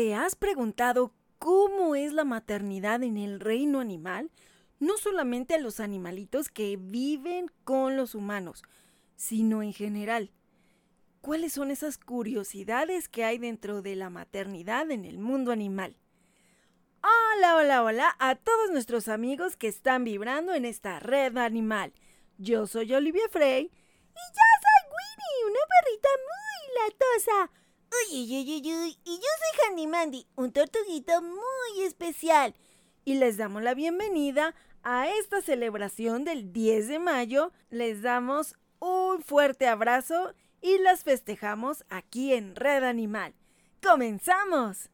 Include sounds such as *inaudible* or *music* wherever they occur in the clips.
¿Te has preguntado cómo es la maternidad en el reino animal? No solamente a los animalitos que viven con los humanos, sino en general. ¿Cuáles son esas curiosidades que hay dentro de la maternidad en el mundo animal? Hola, hola, hola a todos nuestros amigos que están vibrando en esta red animal. Yo soy Olivia Frey y yo soy Winnie, una perrita muy latosa. Uy, uy, uy, uy, Y yo soy Handy Mandy, un tortuguito muy especial. Y les damos la bienvenida a esta celebración del 10 de mayo. Les damos un fuerte abrazo y las festejamos aquí en Red Animal. ¡Comenzamos!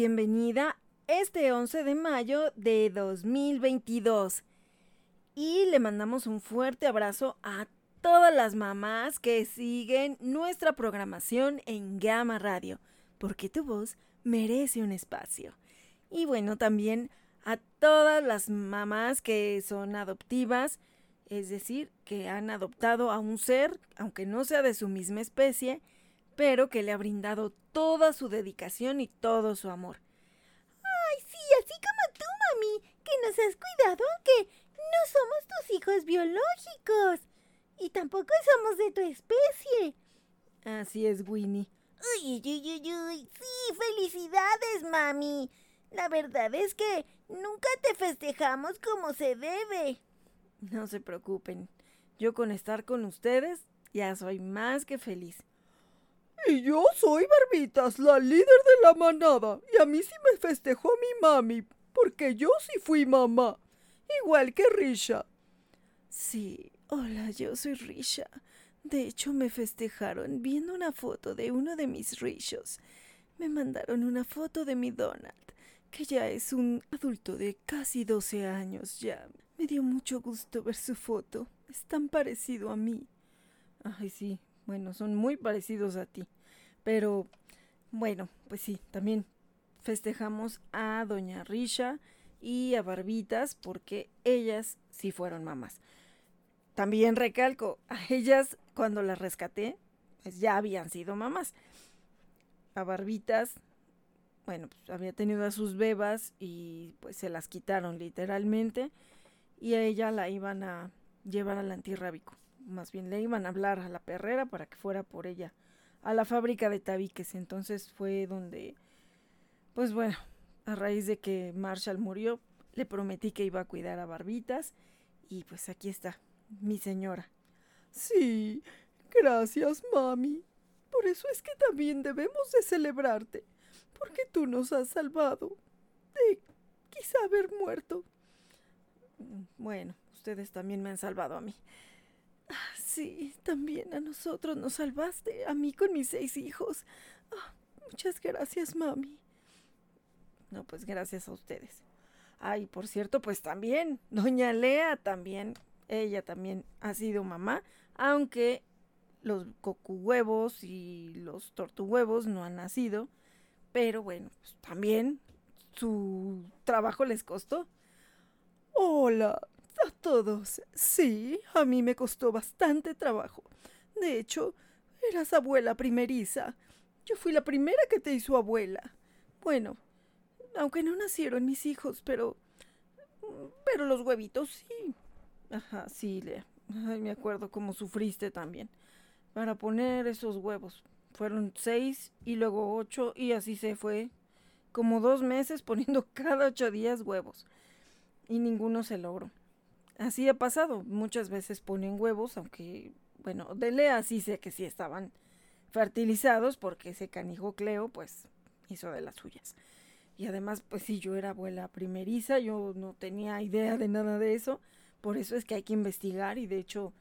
Bienvenida este 11 de mayo de 2022 y le mandamos un fuerte abrazo a todas las mamás que siguen nuestra programación en Gama Radio, porque tu voz merece un espacio. Y bueno, también a todas las mamás que son adoptivas, es decir, que han adoptado a un ser, aunque no sea de su misma especie, pero que le ha brindado toda su dedicación y todo su amor. Ay, sí, así como tú, mami, que nos has cuidado, que no somos tus hijos biológicos y tampoco somos de tu especie. Así es, Winnie. Uy, uy, uy, uy, sí, felicidades, mami. La verdad es que nunca te festejamos como se debe. No se preocupen. Yo con estar con ustedes ya soy más que feliz. Y yo soy Barbitas, la líder de la manada. Y a mí sí me festejó mi mami, porque yo sí fui mamá. Igual que Risha. Sí, hola, yo soy Risha. De hecho, me festejaron viendo una foto de uno de mis Rishos. Me mandaron una foto de mi Donald, que ya es un adulto de casi 12 años ya. Me dio mucho gusto ver su foto. Es tan parecido a mí. Ay, sí, bueno, son muy parecidos a ti. Pero bueno, pues sí, también festejamos a Doña Risha y a Barbitas porque ellas sí fueron mamás. También recalco, a ellas cuando las rescaté, pues ya habían sido mamás. A Barbitas, bueno, pues había tenido a sus bebas y pues se las quitaron literalmente y a ella la iban a llevar al antirrábico. Más bien le iban a hablar a la perrera para que fuera por ella a la fábrica de tabiques. Entonces fue donde, pues bueno, a raíz de que Marshall murió, le prometí que iba a cuidar a Barbitas y pues aquí está, mi señora. Sí, gracias, mami. Por eso es que también debemos de celebrarte, porque tú nos has salvado de quizá haber muerto. Bueno, ustedes también me han salvado a mí. Sí, también a nosotros nos salvaste, a mí con mis seis hijos. Ah, muchas gracias, mami. No, pues gracias a ustedes. Ay, por cierto, pues también, doña Lea también, ella también ha sido mamá, aunque los cocuhuevos y los tortuhuevos no han nacido, pero bueno, pues también su trabajo les costó. Hola a todos. Sí, a mí me costó bastante trabajo. De hecho, eras abuela primeriza. Yo fui la primera que te hizo abuela. Bueno, aunque no nacieron mis hijos, pero... Pero los huevitos sí. Ajá, sí, Lea. Me acuerdo cómo sufriste también. Para poner esos huevos. Fueron seis y luego ocho y así se fue. Como dos meses poniendo *laughs* cada ocho días huevos. Y ninguno se logró. Así ha pasado. Muchas veces ponen huevos, aunque, bueno, de Lea sí sé que sí estaban fertilizados porque ese canijo Cleo, pues, hizo de las suyas. Y además, pues sí, yo era abuela primeriza, yo no tenía idea de nada de eso. Por eso es que hay que investigar y de hecho,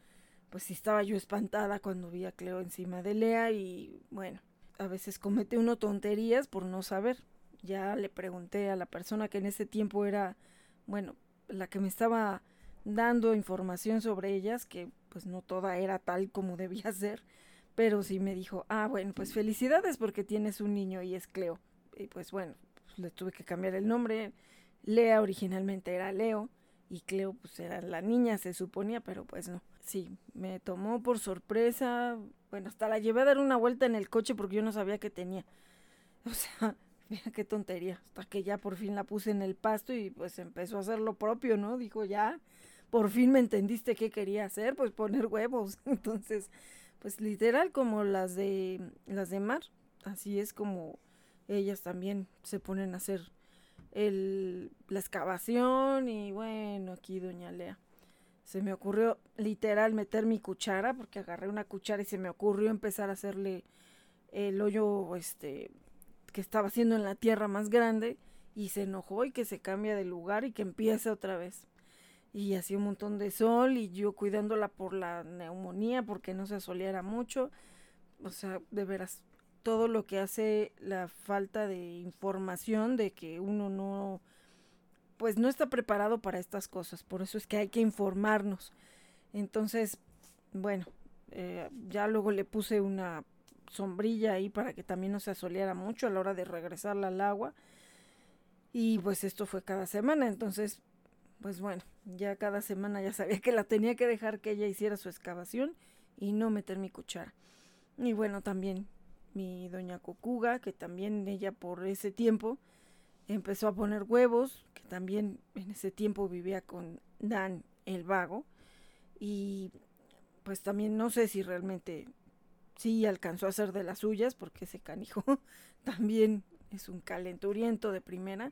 pues sí estaba yo espantada cuando vi a Cleo encima de Lea y bueno, a veces comete uno tonterías por no saber. Ya le pregunté a la persona que en ese tiempo era, bueno, la que me estaba dando información sobre ellas, que pues no toda era tal como *laughs* debía ser, pero sí me dijo, ah, bueno, pues felicidades porque tienes un niño y es Cleo. Y pues bueno, le tuve que cambiar el nombre. Lea originalmente era Leo y Cleo pues era la niña, se suponía, pero pues no. Sí, me tomó por sorpresa. Bueno, hasta la llevé a dar una vuelta en el coche porque yo no sabía que tenía. *laughs* O sea, mira qué tontería. Hasta que ya por fin la puse en el pasto y pues empezó a hacer lo propio, ¿no? Dijo, ya, por fin me entendiste qué quería hacer, pues poner huevos. *laughs* Entonces, pues literal como las de las de mar, así es como ellas también se ponen a hacer el, la excavación y bueno, aquí doña Lea. Se me ocurrió literal meter mi cuchara porque agarré una cuchara y se me ocurrió empezar a hacerle el hoyo este que estaba haciendo en la tierra más grande y se enojó y que se cambia de lugar y que empiece otra vez. Y hacía un montón de sol y yo cuidándola por la neumonía porque no se asoleara mucho. O sea, de veras, todo lo que hace la falta de información de que uno no, pues no está preparado para estas cosas. Por eso es que hay que informarnos. Entonces, bueno, eh, ya luego le puse una sombrilla ahí para que también no se asoleara mucho a la hora de regresarla al agua. Y pues esto fue cada semana. Entonces, pues bueno, ya cada semana ya sabía que la tenía que dejar que ella hiciera su excavación y no meter mi cuchara. Y bueno, también mi doña Cocuga, que también ella por ese tiempo empezó a poner huevos, que también en ese tiempo vivía con Dan el vago. Y pues también no sé si realmente sí alcanzó a hacer de las suyas, porque ese canijo *laughs* también es un calenturiento de primera.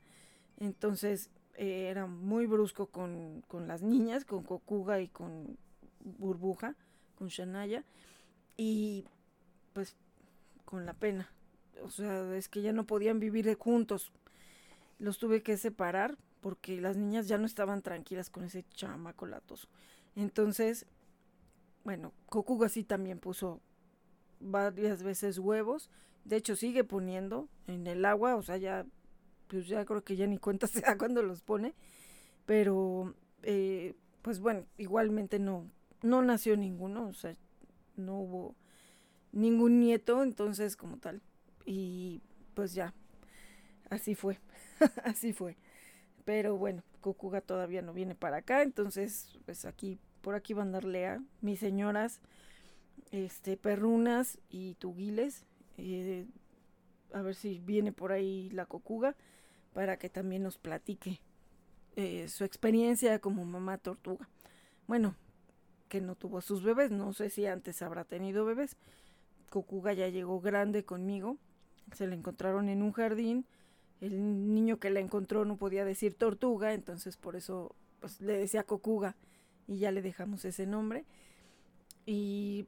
Entonces eh, era muy brusco con, con, las niñas, con Cocuga y con Burbuja, con Shanaya. Y pues con la pena. O sea, es que ya no podían vivir juntos. Los tuve que separar porque las niñas ya no estaban tranquilas con ese chamaco latoso. Entonces, bueno, Cocuga sí también puso varias veces huevos. De hecho, sigue poniendo en el agua. O sea, ya, pues ya creo que ya ni cuenta *laughs* se da cuando los pone. Pero, eh, pues bueno, igualmente no, no nació ninguno. O sea, no hubo ningún nieto, entonces como tal. Y pues ya, así fue, *laughs* así fue. Pero bueno, Cocuga todavía no viene para acá, entonces pues aquí, por aquí van a darle a mis señoras, este, perrunas y tuguiles, eh, a ver si viene por ahí la Cocuga, para que también nos platique eh, su experiencia como mamá tortuga. Bueno, que no tuvo sus bebés, no sé si antes habrá tenido bebés, Cocuga ya llegó grande conmigo. Se la encontraron en un jardín. El niño que la encontró no podía decir tortuga, entonces por eso pues, le decía Cocuga y ya le dejamos ese nombre. Y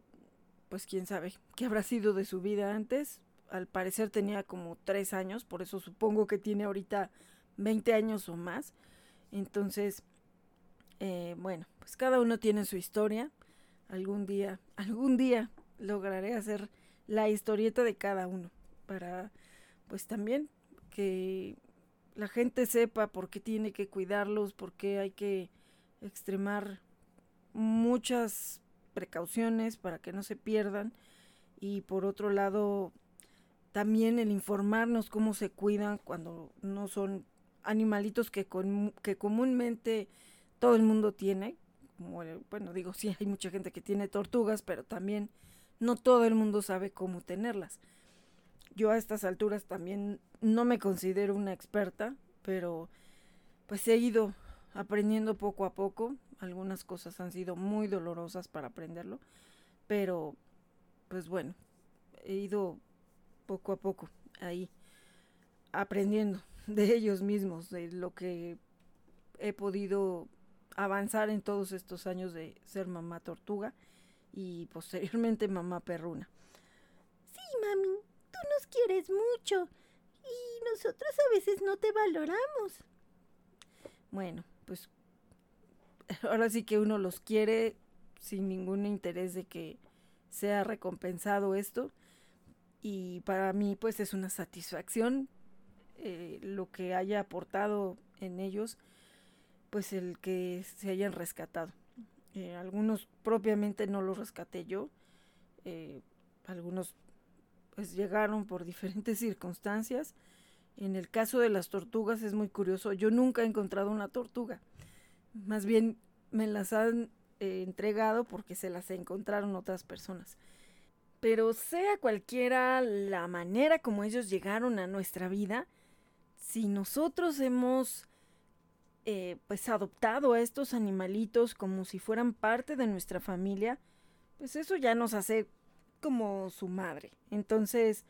pues quién sabe qué habrá sido de su vida antes. Al parecer tenía como tres años, por eso supongo que tiene ahorita 20 años o más. Entonces, eh, bueno, pues cada uno tiene su historia. Algún día, *laughs* algún día lograré hacer la historieta de cada uno para pues también que la gente sepa por qué tiene que cuidarlos, por qué hay que extremar muchas precauciones para que no se pierdan y por otro lado también el informarnos cómo se cuidan cuando no son animalitos que, que comúnmente todo el mundo tiene. bueno, digo, sí, hay mucha gente que tiene tortugas, pero también no todo el mundo sabe cómo tenerlas. Yo a estas alturas también no me considero una experta, pero pues he ido aprendiendo poco a poco. Algunas cosas han sido muy dolorosas para aprenderlo, pero pues bueno, he ido poco a poco ahí aprendiendo *laughs* de ellos mismos, de lo que he podido avanzar en todos estos años de ser mamá tortuga y *laughs* posteriormente mamá perruna. Sí, mami, tú nos quieres mucho y nosotros a veces no te valoramos. Bueno, pues *laughs* ahora sí que uno los quiere sin ningún interés de que sea recompensado esto y para mí pues es una satisfacción eh, lo que haya aportado en ellos pues el que se hayan rescatado. Eh, algunos propiamente no los rescaté yo eh, algunos pues llegaron por *laughs* diferentes circunstancias. En el caso de las tortugas es muy curioso yo nunca he encontrado una tortuga. Más bien me las han entregado porque se las encontraron otras personas pero sea cualquiera la manera como ellos llegaron a nuestra vida, si nosotros hemos eh, pues adoptado a estos animalitos como si fueran parte de nuestra familia, pues eso ya nos hace como su madre. Entonces,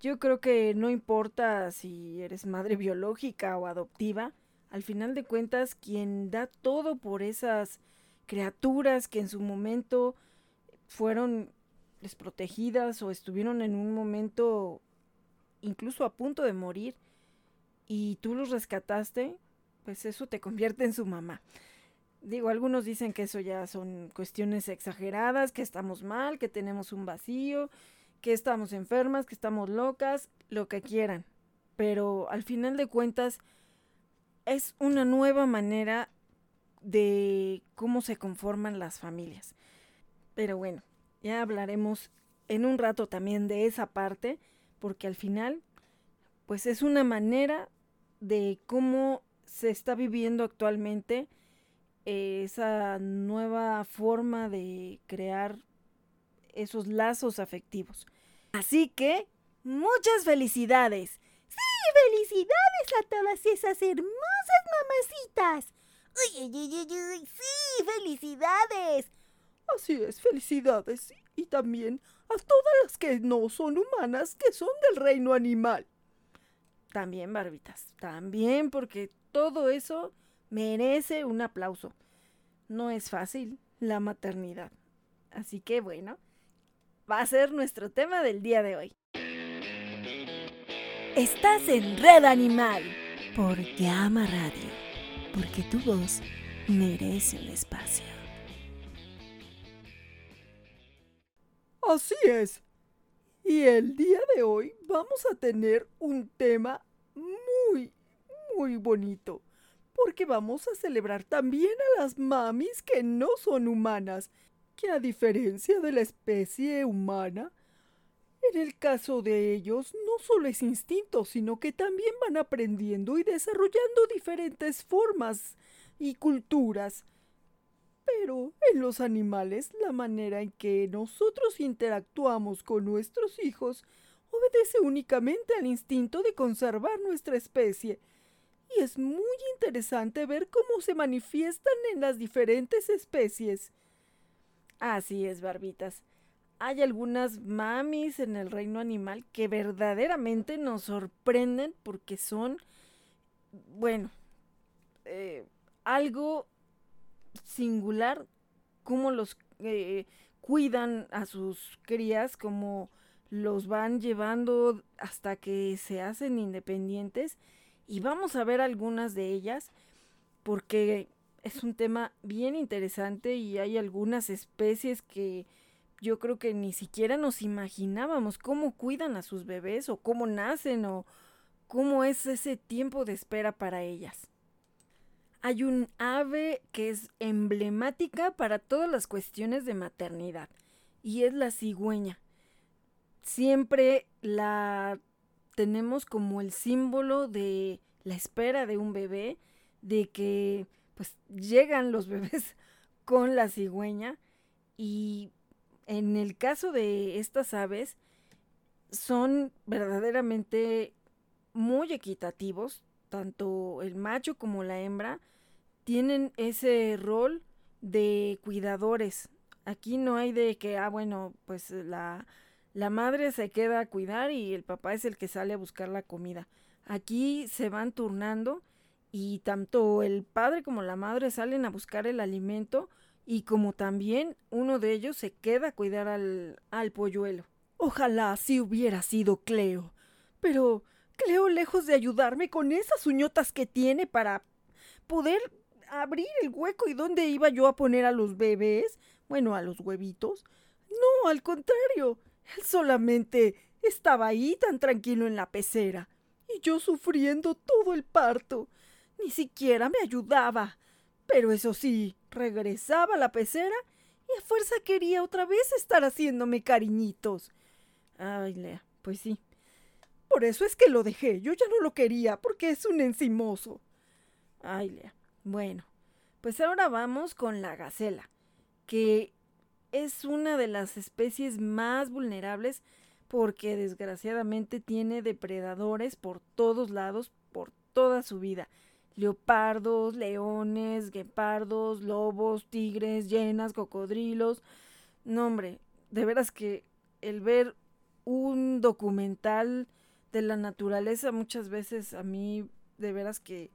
yo creo que no importa si eres madre biológica o adoptiva, al final de cuentas quien da todo por esas criaturas que en su momento fueron desprotegidas o estuvieron en un momento incluso a punto de morir y tú los rescataste, pues eso te convierte en su mamá. Digo, algunos dicen que eso ya son cuestiones exageradas, que estamos mal, que tenemos un vacío, que estamos enfermas, que estamos locas, lo que quieran. Pero al final de cuentas es una nueva manera de cómo se conforman las familias. Pero bueno, ya hablaremos en un rato también de esa parte, porque al final, pues es una manera de cómo se está viviendo actualmente esa nueva forma de crear esos lazos afectivos. Así que, muchas felicidades. Sí, felicidades a todas esas hermosas mamacitas. Uy, uy, uy, uy, sí, felicidades. Así es, felicidades. Y también a todas las que no son humanas, que son del reino animal. También, barbitas, también, porque todo eso merece un aplauso. No es fácil la maternidad. Así que bueno, va a ser nuestro tema del día de hoy. Estás en Red Animal por Llama Radio, porque tu voz merece un espacio. Así es. Y el día de hoy vamos a tener un tema muy, muy bonito. Porque vamos a celebrar también a las mamis que no son humanas, que a diferencia de la especie humana, en el caso de ellos no solo es instinto, sino que también van aprendiendo y desarrollando diferentes formas y culturas pero en los animales la manera en que nosotros interactuamos con nuestros hijos obedece únicamente al instinto de conservar nuestra especie. Y es muy interesante ver cómo se manifiestan en las diferentes especies. Así es, barbitas. Hay algunas mamis en el reino animal que verdaderamente nos sorprenden porque son, bueno, eh, algo singular cómo los eh, cuidan a sus crías, cómo los van llevando hasta que se hacen independientes. Y vamos a ver algunas de ellas porque es un tema bien interesante y hay algunas especies que yo creo que ni siquiera nos imaginábamos cómo cuidan a sus bebés o cómo nacen o cómo es ese tiempo de espera para ellas hay un ave que es emblemática para todas las cuestiones de maternidad y es la cigüeña. Siempre la tenemos como el símbolo de la espera de un bebé, de que pues llegan los *laughs* bebés con la cigüeña y en el caso de estas aves son verdaderamente muy equitativos, tanto el macho como la hembra tienen ese rol de cuidadores. Aquí no hay de que, ah, bueno, pues la, la madre se queda a cuidar y el papá es el que sale a buscar la comida. Aquí se van turnando y tanto el padre como la madre salen a buscar el alimento y como también uno de ellos se queda a cuidar al, al polluelo. Ojalá así hubiera sido Cleo. Pero Cleo, lejos de ayudarme con esas uñotas que tiene para poder abrir el hueco y dónde iba yo a poner a los bebés, bueno, a los huevitos. No, al contrario, él solamente estaba ahí tan tranquilo en la pecera y yo sufriendo todo el parto. Ni siquiera me ayudaba. Pero eso sí, regresaba a la pecera y a fuerza quería otra vez estar haciéndome cariñitos. Ay, Lea, pues sí. Por eso es que lo dejé. Yo ya no lo quería, porque es un encimoso. Ay, Lea. Bueno, pues ahora vamos con la gacela, que es una de las especies más vulnerables porque desgraciadamente tiene depredadores por todos lados, por toda su vida. Leopardos, leones, guepardos, lobos, tigres, llenas, cocodrilos. No, hombre, de veras que el ver un documental de la naturaleza muchas veces a mí de veras que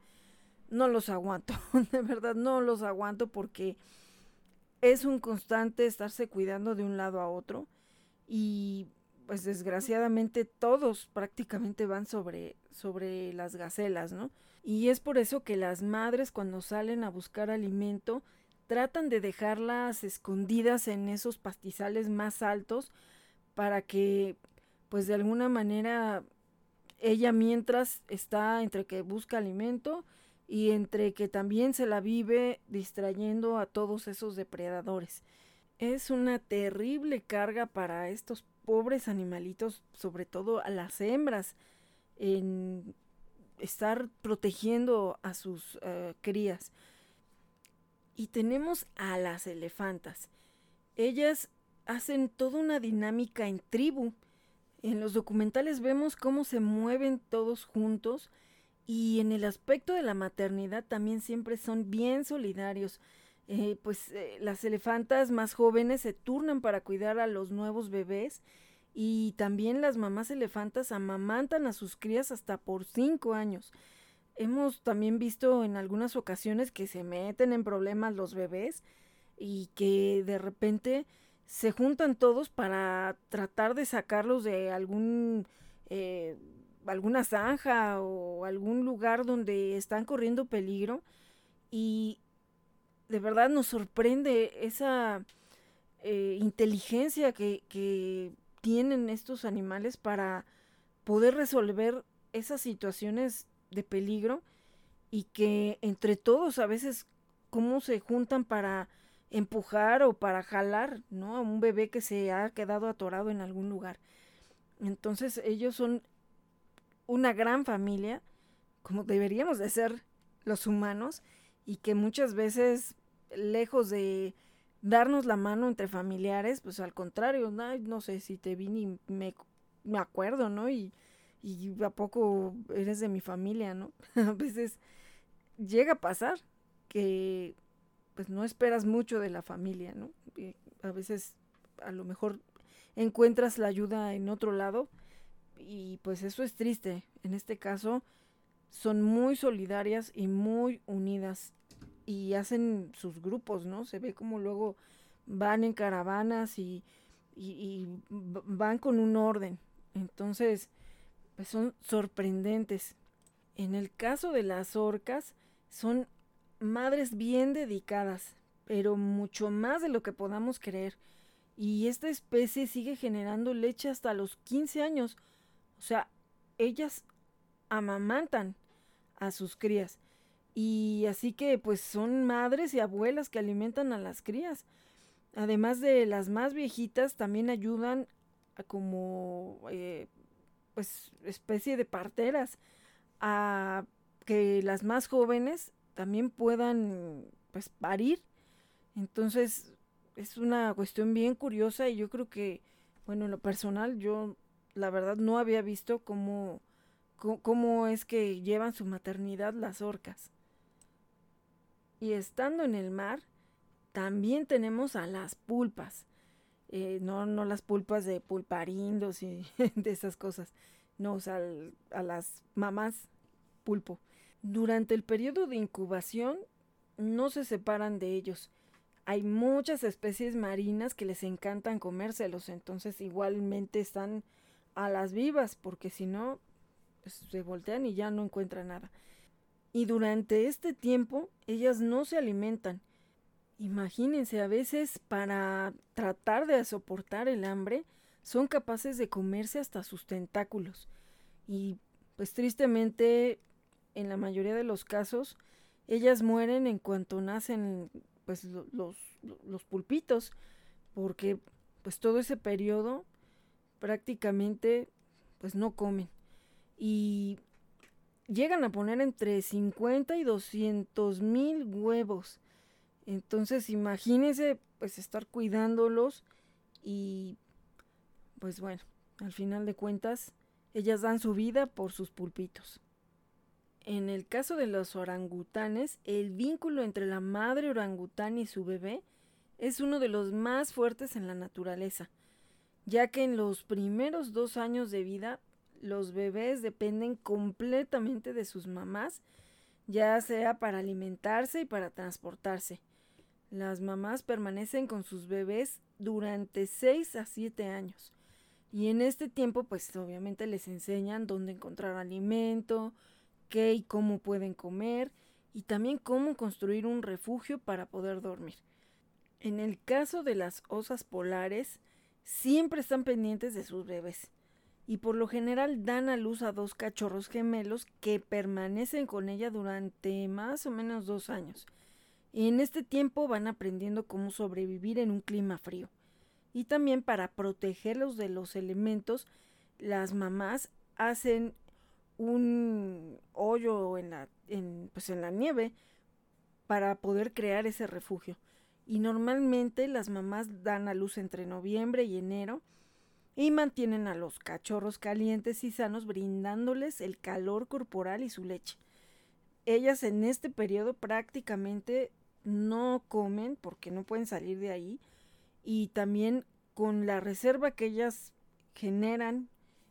no los aguanto, *laughs* de verdad no los aguanto porque es un constante estarse cuidando de un lado a otro y pues desgraciadamente todos prácticamente van sobre, sobre las gacelas, ¿no? Y es por eso que las madres cuando salen a buscar alimento tratan de dejarlas escondidas en esos pastizales más altos para que pues de alguna manera ella mientras está entre que busca alimento y entre que también se la vive distrayendo a todos esos depredadores. Es una terrible carga para estos pobres animalitos, sobre todo a las hembras, en estar protegiendo a sus eh, crías. Y tenemos a las elefantas. Ellas hacen toda una dinámica en tribu. En los documentales vemos cómo se mueven todos juntos y en el aspecto de la maternidad también siempre son bien solidarios. Eh, pues eh, las elefantas más jóvenes se turnan para cuidar a los nuevos bebés y también las mamás elefantas amamantan a sus crías hasta por cinco años. Hemos también visto en algunas ocasiones que se meten en problemas los bebés y que de repente se juntan todos para tratar de sacarlos de algún eh, alguna zanja o algún lugar donde están corriendo peligro. Y de verdad nos sorprende esa eh, inteligencia que, que tienen estos animales para poder resolver esas situaciones de peligro y que entre todos a veces cómo se juntan para empujar o para jalar, ¿no? A un bebé que se ha quedado atorado en algún lugar. Entonces ellos son una gran familia, como deberíamos de ser los humanos, y que muchas veces, lejos de darnos la mano entre familiares, pues al contrario, no, sé si te vi ni me, me acuerdo, ¿no? Y, y a poco eres de mi familia, ¿no? *laughs* a veces llega a pasar que pues no esperas mucho de la familia, ¿no? a veces a lo mejor encuentras la ayuda en otro lado y pues eso es triste. En este caso son muy solidarias y muy unidas y hacen sus grupos, ¿no? Se ve como luego van en caravanas y, y, van con un orden. Entonces, pues son sorprendentes. En el caso de las orcas, son madres bien dedicadas, pero mucho más de lo que podamos creer. Y esta especie sigue generando leche hasta los 15 años. O sea, ellas amamantan a sus crías. Y así que pues son madres y abuelas que alimentan a las crías. Además de las más viejitas, también ayudan a como eh, pues especie de parteras a que las más jóvenes también puedan pues parir. Entonces es una cuestión bien curiosa y yo creo que, bueno, en lo personal yo la verdad no había visto cómo, cómo, es que llevan su maternidad las orcas. Y estando en el mar, también tenemos a las pulpas. Eh, no, no las pulpas de pulparindos y *laughs* de esas cosas. No, o sea, a las mamás pulpo. Durante el periodo de incubación no se separan de ellos. Hay muchas especies marinas que les encantan comérselos, entonces igualmente están a las vivas, porque si no, pues, se voltean y ya no encuentran nada. Y durante este tiempo ellas no se alimentan. Imagínense, a veces para tratar de soportar el hambre, son capaces de comerse hasta sus tentáculos. Y pues tristemente, en la mayoría de los casos, ellas mueren en cuanto nacen pues los, los pulpitos, porque pues todo ese periodo prácticamente pues no comen. Y llegan a poner entre 50 y 200 mil huevos. Entonces imagínense pues estar cuidándolos y pues bueno, al final de cuentas ellas dan su vida por sus pulpitos. En el caso de los orangutanes, el vínculo entre la madre orangután y su bebé es uno de los más fuertes en la naturaleza, ya que en los primeros dos años de vida los bebés dependen completamente de sus mamás, ya sea para alimentarse y para transportarse. Las mamás permanecen con sus bebés durante 6 a 7 años. Y en este tiempo, pues obviamente les enseñan dónde encontrar alimento, qué y cómo pueden comer y también cómo construir un refugio para poder dormir. En el caso de las osas polares, siempre están pendientes de sus bebés y por lo general dan a luz a dos cachorros gemelos que permanecen con ella durante más o menos dos años. Y en este tiempo van aprendiendo cómo sobrevivir en un clima frío. Y también para protegerlos de los elementos, las mamás hacen un hoyo en la, pues en la nieve para poder crear ese refugio. Y normalmente las mamás dan a luz entre noviembre y enero y mantienen a los cachorros calientes y sanos brindándoles el calor corporal y su leche. Ellas en este periodo prácticamente no comen porque no pueden salir de ahí y también con la reserva que ellas generan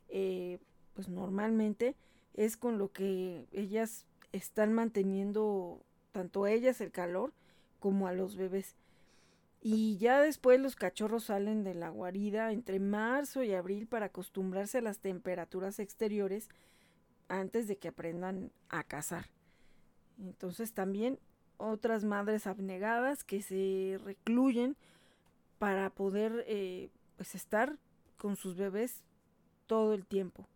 eh, pues normalmente es con lo que ellas están manteniendo tanto ellas el calor como a los bebés. Y ya después los cachorros salen de la guarida entre marzo y abril para acostumbrarse a las temperaturas exteriores antes de que aprendan a cazar. Entonces también otras madres abnegadas que se recluyen para poder eh, pues estar con sus bebés todo el tiempo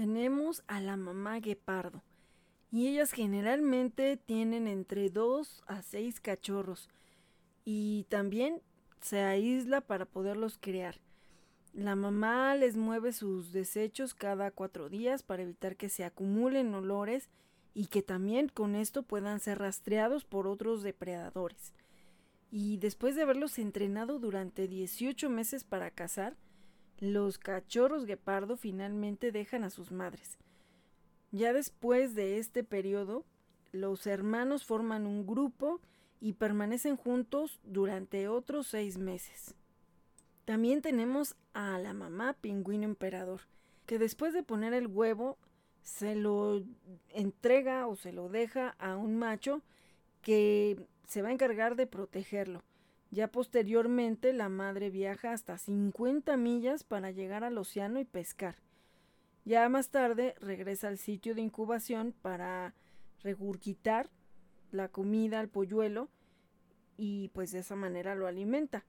tenemos a la mamá guepardo. Y ellas generalmente tienen entre dos a seis cachorros. Y también se aísla para poderlos criar. La mamá les mueve sus desechos cada cuatro días para evitar que se acumulen olores y que también con esto puedan ser rastreados por otros depredadores. Y después de haberlos entrenado durante 18 meses para cazar, los cachorros guepardo finalmente dejan a sus madres. Ya después de este periodo, los hermanos forman un grupo y permanecen juntos durante otros seis meses. También tenemos a la mamá pingüino emperador, que después de poner el huevo se lo entrega o se lo deja a un macho que se va a encargar de protegerlo. Ya posteriormente la madre viaja hasta 50 millas para llegar al océano y pescar. Ya más tarde regresa al sitio de incubación para regurgitar la comida al polluelo y pues de esa manera lo alimenta.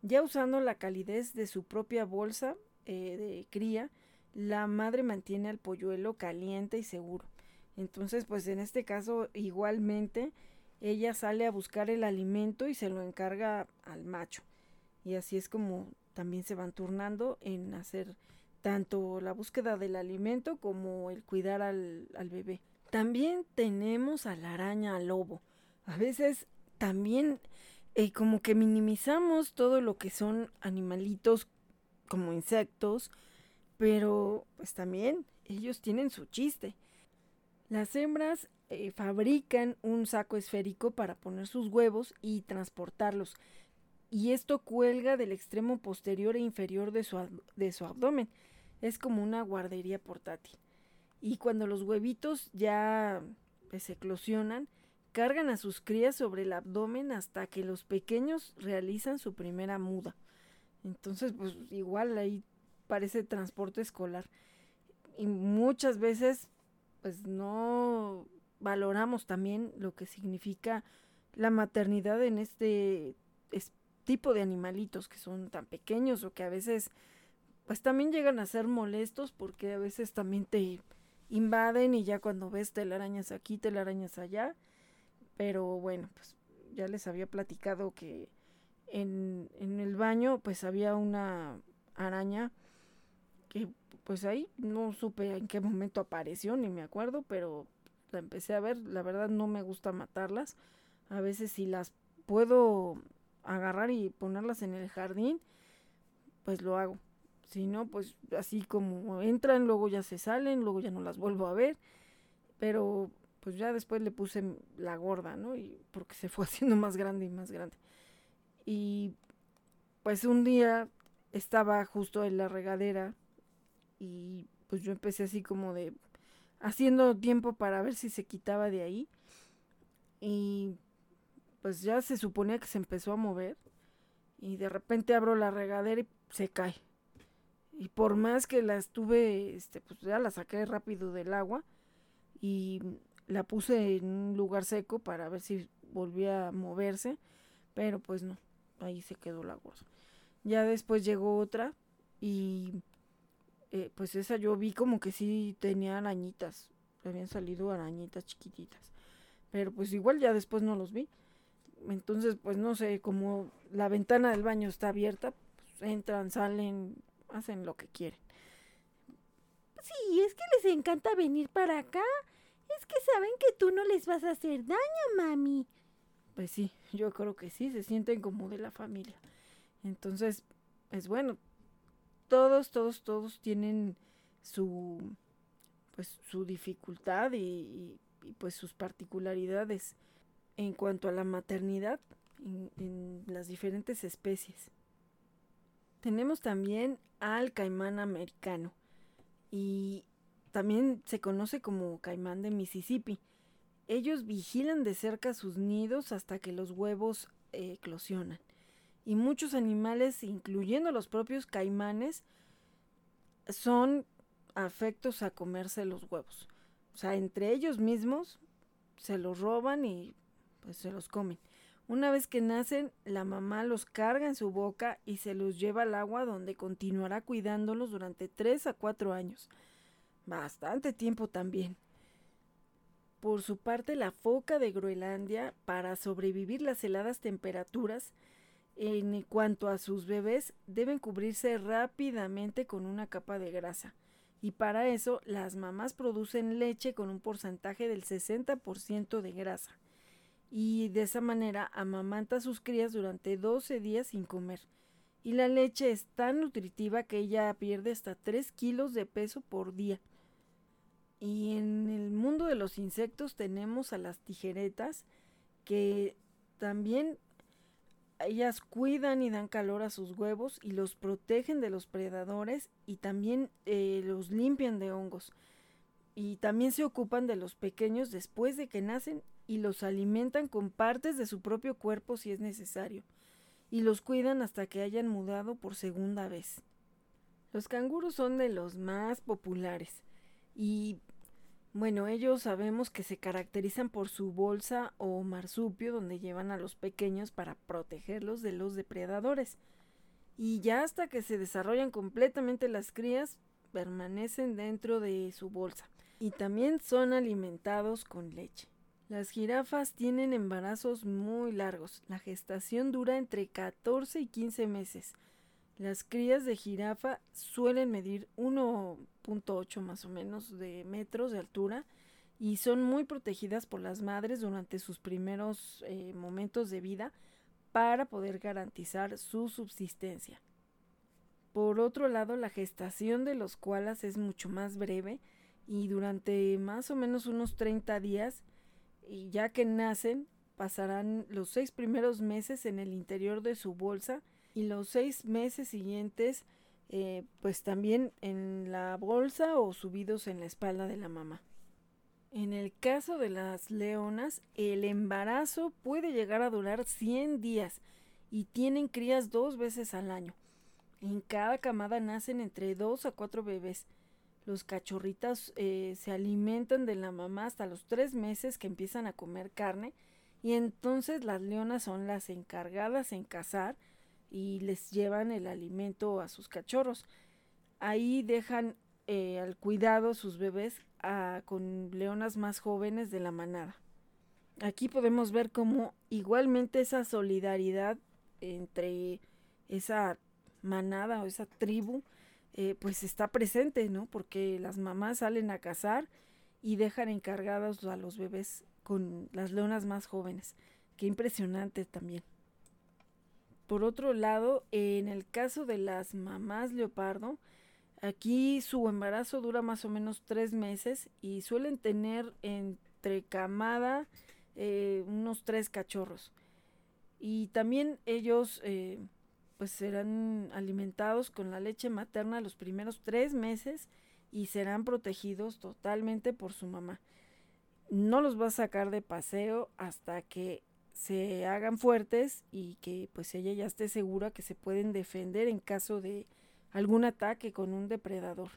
Ya usando la calidez de su propia bolsa eh, de cría, la madre mantiene al polluelo caliente y seguro. Entonces pues en este caso igualmente ella sale a buscar el alimento y se lo encarga al macho. Y así es como también se van turnando en hacer tanto la búsqueda del alimento como el cuidar al, bebé. También tenemos a la araña lobo. A veces también eh, como que minimizamos todo lo que son animalitos como insectos, pero pues también ellos tienen su chiste. Las hembras eh, fabrican un saco esférico para poner sus huevos y transportarlos, y esto cuelga del extremo posterior e inferior de su, de su abdomen. Es como una guardería portátil. Y cuando los huevitos ya pues, eclosionan, cargan a sus crías sobre el abdomen hasta que los pequeños realizan su primera muda. Entonces, pues igual ahí parece transporte escolar. Y muchas veces, pues no valoramos también lo que significa la maternidad en este tipo de animalitos que son tan pequeños o que a veces, pues también llegan a ser molestos porque a veces también te invaden y ya cuando ves telarañas aquí, telarañas allá. Pero bueno, pues ya les había platicado que en, en el baño pues había una araña que pues ahí no supe en qué momento apareció, ni me acuerdo, pero la empecé a ver. La verdad no me gusta matarlas. A veces si las puedo agarrar y ponerlas en el jardín, pues lo hago. Si no, pues así como entran, luego ya se salen, luego ya no las vuelvo a ver. Pero pues ya después le puse la gorda, ¿no? Y porque se fue *laughs* haciendo más grande y más grande. Y pues un día estaba justo en la regadera y pues yo empecé así como de haciendo tiempo para ver si se quitaba de ahí. Y pues ya se suponía que se empezó a mover y de repente abro la regadera y se cae. Y por más que la estuve, este, pues ya la saqué rápido del agua y la puse en un lugar seco para ver si volvía a moverse, pero pues no, ahí se quedó la gorda. Ya después llegó otra y eh, pues esa yo vi como que sí tenía arañitas, habían salido arañitas chiquititas, pero pues igual ya después no los vi. Entonces, pues no sé, como la ventana del baño está abierta, pues entran, salen, hacen lo que quieren. Sí, es que les encanta venir para acá. Es que saben que tú no les vas a hacer daño, mami. Pues sí, yo creo que sí, se sienten como de la familia. Entonces, es bueno. Todos, todos, todos tienen su pues su dificultad y, pues sus particularidades en cuanto a la maternidad en, en las diferentes especies. Tenemos también al caimán americano y también se conoce como caimán de Mississippi. Ellos vigilan de cerca sus nidos hasta que los huevos eh, eclosionan. Y muchos animales, incluyendo los propios caimanes, son afectos a comerse los huevos. O sea, entre ellos mismos se los roban y pues se los comen. Una vez que nacen, la mamá los carga en su boca y se los lleva al agua donde continuará cuidándolos durante 3 a 4 años. Bastante tiempo también. Por su parte, la foca de Groenlandia, para sobrevivir las heladas temperaturas, en cuanto a sus bebés, deben cubrirse rápidamente con una capa de grasa. Y para eso, las mamás producen leche con un porcentaje del 60% de grasa y de esa manera amamanta a sus crías durante 12 días sin comer. Y la leche es tan nutritiva que ella pierde hasta 3 kilos de peso por día. Y en el mundo de los insectos tenemos a las tijeretas que también ellas cuidan y dan calor a sus huevos y los protegen de los predadores y también eh, los limpian de hongos. Y también se ocupan de los pequeños después de que nacen y los alimentan con partes de su propio cuerpo si es necesario, y los cuidan hasta que hayan mudado por segunda vez. Los canguros son de los más populares y bueno, ellos sabemos que se caracterizan por su bolsa o marsupio donde llevan a los pequeños para protegerlos de los depredadores. Y ya hasta que se desarrollan completamente las crías, permanecen dentro de su bolsa. Y también son alimentados con leche. Las jirafas tienen embarazos muy largos. La gestación dura entre 14 y 15 meses. Las crías de jirafa suelen medir 1.8 más o menos de metros de altura y son muy protegidas por las madres durante sus primeros eh, momentos de vida para poder garantizar su subsistencia. Por otro lado, la gestación de los koalas es mucho más breve y durante más o menos unos 30 días, y ya que nacen, pasarán los seis primeros meses en el interior de su bolsa y los seis meses siguientes eh, pues también en la bolsa o subidos en la espalda de la mamá. En el caso de las leonas, el embarazo puede llegar a durar 100 días y tienen crías dos veces al año. En cada camada nacen entre dos a cuatro bebés. Los cachorritas eh, se alimentan de la mamá hasta los tres meses que empiezan a comer carne y entonces las leonas son las encargadas en cazar y les llevan el alimento a sus cachorros. Ahí dejan eh, al cuidado sus bebés con leonas más jóvenes de la manada. Aquí podemos ver cómo igualmente esa solidaridad entre esa manada o esa tribu eh, pues está presente, ¿no? Porque las mamás salen a cazar y dejan encargados a los bebés con las leonas más jóvenes. Qué impresionante también. Por otro lado, en el caso de las mamás leopardo, aquí su embarazo dura más o menos tres meses y suelen tener entre camada eh, unos tres cachorros. Y también ellos eh, pues serán alimentados con la leche materna los primeros tres meses y serán protegidos totalmente por su mamá. No los va a sacar de paseo hasta que se hagan fuertes y que pues ella ya esté segura que se pueden defender en caso de algún ataque con un depredador.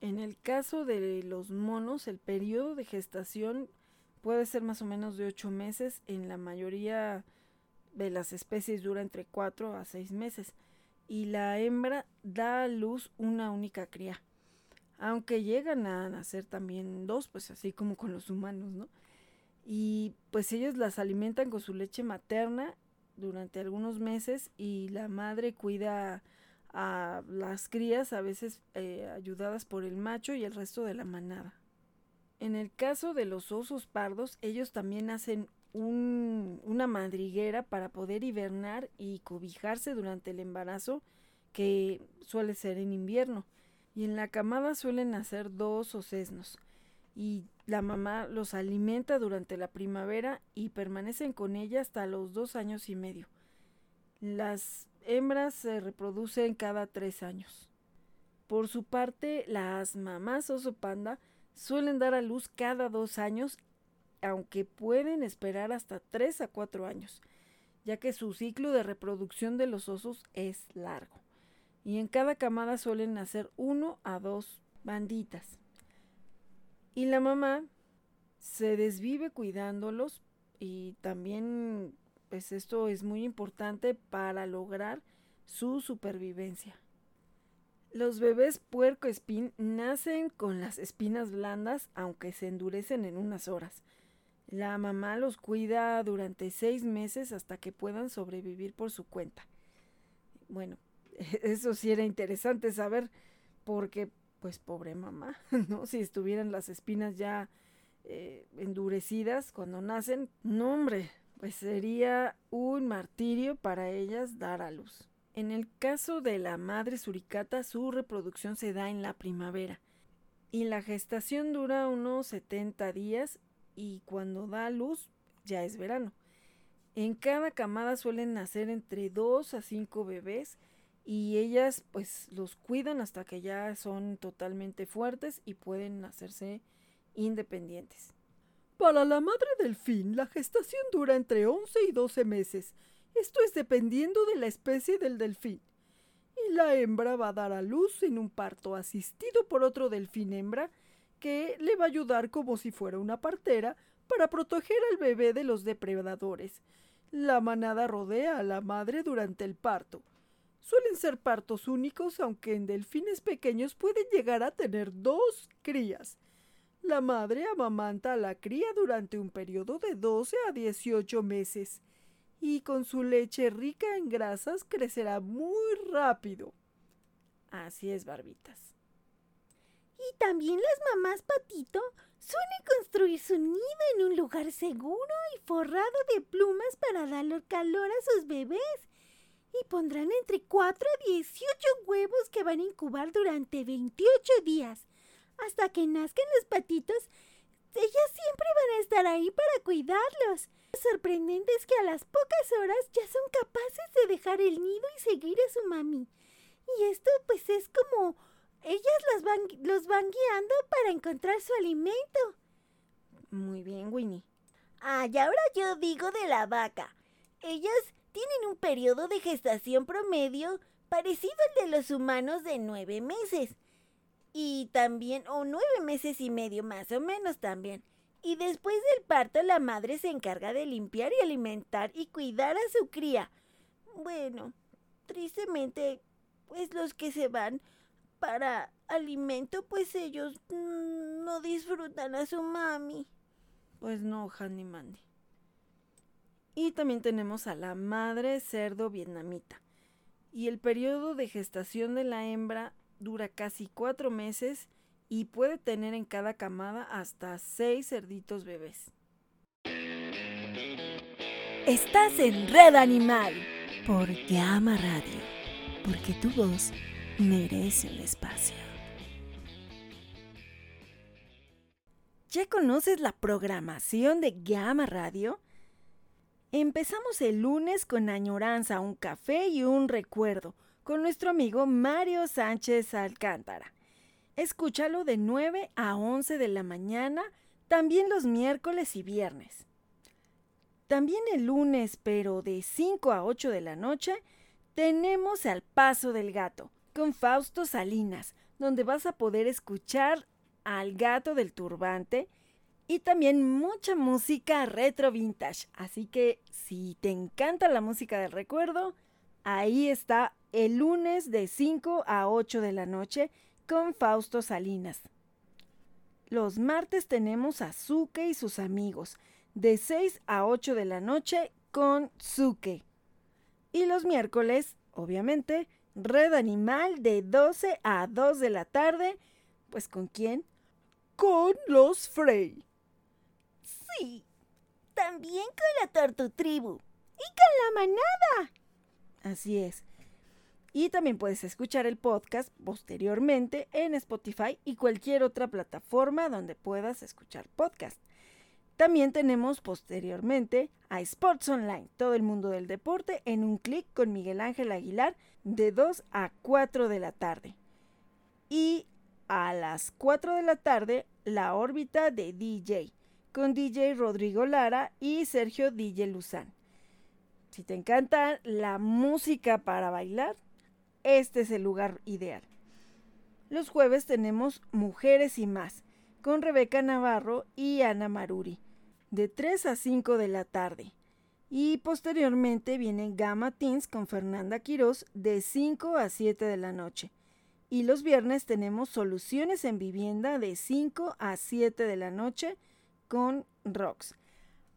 En el caso de los monos, el periodo de gestación puede ser más o menos de 8 meses. En la mayoría de las especies dura entre 4 a 6 meses. Y la hembra da a luz una única cría. Aunque llegan a nacer también dos, pues así como con los humanos, ¿no? Y pues ellos las alimentan con su leche materna durante algunos meses y la madre cuida a las crías a veces eh, ayudadas por el macho y el resto de la manada. En el caso de los osos pardos, ellos también hacen una madriguera para poder hibernar y cobijarse durante el embarazo que suele ser en invierno. Y en la camada suelen nacer dos ocesnos y la mamá los alimenta durante la primavera y permanecen con ella hasta los dos años y medio. Las hembras se reproducen cada tres años. Por su parte, las mamás oso panda suelen dar a luz cada dos años, aunque pueden esperar hasta tres a cuatro años, ya que su ciclo de reproducción de los osos es largo. Y en cada camada suelen nacer uno a dos banditas. Y la mamá se desvive cuidándolos y también pues esto es muy importante para lograr su supervivencia. Los bebés puerco espín nacen con las espinas blandas aunque se endurecen en unas horas. La mamá los cuida durante seis meses hasta que puedan sobrevivir por su cuenta. Bueno, *laughs* eso sí era interesante saber porque pues pobre mamá, *laughs* ¿no? Si estuvieran las espinas ya eh, endurecidas cuando nacen, no hombre, pues sería un martirio para ellas dar a luz. En el caso de la madre suricata, su reproducción se da en la primavera y la gestación dura unos 70 días y cuando da a luz ya es verano. En cada camada suelen nacer entre 2 a 5 bebés y ellas pues los cuidan hasta que ya son totalmente fuertes y pueden hacerse independientes. Para la madre delfín, la gestación dura entre 11 y 12 meses. Esto es dependiendo de la especie del delfín. Y la hembra va a dar a luz en un parto asistido por otro delfín hembra que le va a ayudar como si fuera una partera para proteger al bebé de los depredadores. La manada rodea a la madre durante el parto Suelen ser partos únicos, aunque en delfines pequeños pueden llegar a tener dos crías. La madre amamanta a la cría durante un periodo de 12 a 18 meses y con su leche rica en grasas crecerá muy rápido. Así es, barbitas. Y también las mamás patito suelen construir su nido en un lugar seguro y forrado de plumas para darle calor a sus bebés. Y pondrán entre 4 a 18 huevos que van a incubar durante 28 días. Hasta que nazcan los patitos, ellas siempre van a estar ahí para cuidarlos. Lo sorprendente es que a las pocas horas ya son capaces de dejar el nido y seguir a su mami. Y esto pues es como ellas los van, los van guiando para encontrar su alimento. Muy bien, Winnie. Ah, y ahora yo digo de la vaca. Ellas tienen un periodo de gestación promedio parecido al de los humanos de nueve meses. Y también, o nueve meses y medio más o menos también. Y después del parto la madre se encarga de limpiar y alimentar y cuidar a su cría. Bueno, tristemente, pues los que se van para alimento, pues ellos mm, no disfrutan a su mami. Pues no, Handy Mandy. Y también tenemos a la madre cerdo vietnamita. Y el periodo de gestación de la hembra dura casi cuatro meses y puede tener en cada camada hasta seis cerditos bebés. Estás en Red Animal por Gama Radio, porque tu voz merece un espacio. ¿Ya conoces la programación de Gama Radio? Empezamos el lunes con añoranza, un café y un recuerdo con nuestro amigo Mario Sánchez Alcántara. Escúchalo de 9 a 11 de la mañana, también los miércoles y viernes. También el lunes, pero de 5 a 8 de la noche, tenemos Al Paso del Gato, con Fausto Salinas, donde vas a poder escuchar al gato del turbante y también mucha música retro vintage. Así que si te encanta la música del recuerdo, ahí está el lunes de 5 a 8 de la noche con Fausto Salinas. Los martes tenemos a Zuke y sus amigos, de 6 a 8 de la noche con Zuke. Y los miércoles, obviamente, Red Animal de 12 a 2 de la tarde. Pues con quién? Con los Frey. Sí, también con la Tortu Tribu. Y con la manada. Así es. Y también puedes escuchar el podcast posteriormente en Spotify y cualquier otra plataforma donde puedas escuchar podcast. También tenemos posteriormente a Sports Online, todo el mundo del deporte en un clic con Miguel Ángel Aguilar de 2 a 4 de la tarde. Y a las 4 de la tarde, la órbita de DJ, con DJ Rodrigo Lara y Sergio DJ Luzán. Si te encanta la música para bailar, este es el lugar ideal. Los jueves tenemos Mujeres y más, con Rebeca Navarro y Ana Maruri, de 3 a 5 de la tarde. Y posteriormente vienen Gamma Teens con Fernanda Quiroz de 5 a 7 de la noche. Y los viernes tenemos Soluciones en Vivienda de 5 a 7 de la noche con Rox.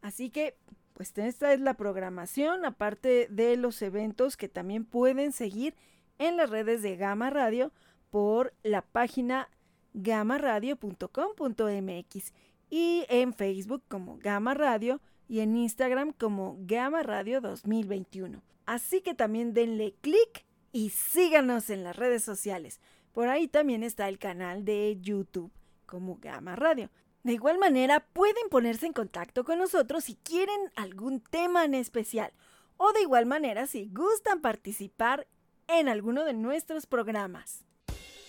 Así que, pues esta es la programación, aparte de los eventos que también pueden seguir en las redes de Gama Radio por la página gamaradio.com.mx y en Facebook como Gama Radio y en Instagram como Gama Radio 2021. Así que también denle clic y síganos en las redes sociales. Por ahí también está el canal de YouTube como Gama Radio. De igual manera, pueden ponerse en contacto con nosotros si quieren algún tema en especial. O de igual manera, si gustan participar en alguno de nuestros programas.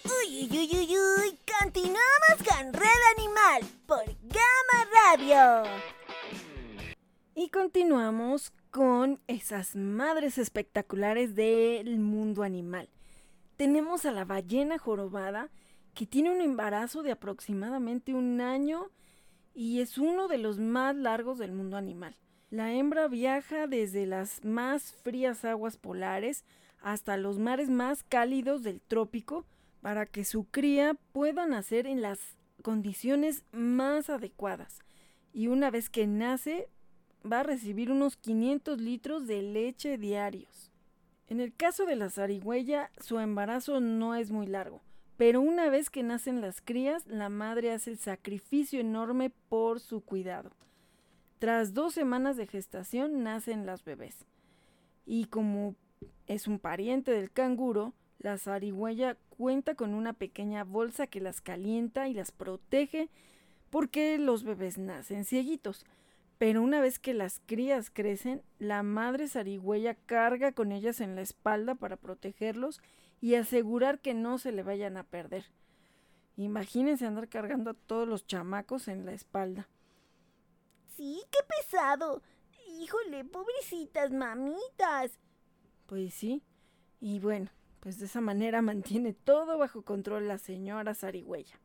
Uy, uy, uy, uy, continuamos con Red Animal por Gama Radio. Y continuamos con esas madres espectaculares del mundo animal. Tenemos a la ballena jorobada que tiene un embarazo de aproximadamente un año y es uno de los más largos del mundo animal. La hembra viaja desde las más frías aguas polares hasta los mares más cálidos del trópico para que su cría pueda nacer en las condiciones más adecuadas. Y una vez que nace, va a recibir unos 500 litros de leche diarios. En el caso de la zarigüeya, su embarazo no es muy largo, Pero una vez que nacen las crías, la madre hace el sacrificio enorme por su cuidado. Tras dos semanas de gestación nacen las bebés. Y como es un pariente del canguro, la zarigüeya cuenta con una pequeña bolsa que las calienta y las protege porque los bebés nacen cieguitos. Pero una vez que las crías crecen, la madre zarigüeya carga con ellas en la espalda para protegerlos y asegurar que no se le vayan a perder. Imagínense andar cargando a todos los chamacos en la espalda. Sí, qué pesado. Híjole, pobrecitas mamitas. Pues sí. Y bueno, pues de esa manera mantiene todo bajo control la señora zarigüeya.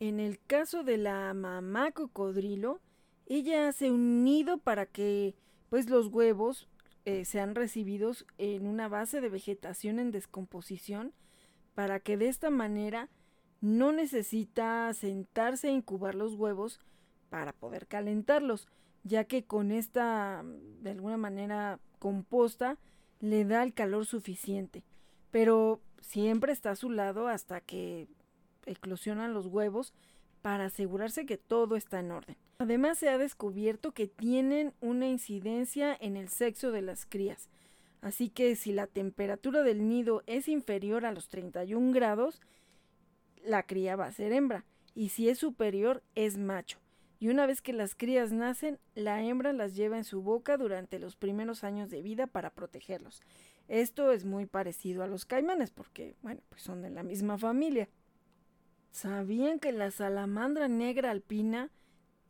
En el caso de la mamá cocodrilo, ella hace un nido para que pues los huevos eh, sean recibidos en una base de vegetación en descomposición para que de esta manera no necesita sentarse a incubar los huevos para poder calentarlos, ya que con esta, de alguna manera, composta, le da el calor suficiente. Pero siempre está a su lado hasta que eclosionan los huevos para asegurarse que todo está en orden. Además se ha descubierto que tienen una incidencia en el sexo de las crías. Así que si la temperatura del nido es inferior a los 31 grados, la cría va a ser hembra. Y si es superior, es macho y una vez que las crías nacen, la hembra las lleva en su boca durante los primeros años de vida para protegerlos. Esto es muy parecido a los caimanes porque, bueno, pues son de la misma familia. ¿Sabían que la salamandra negra alpina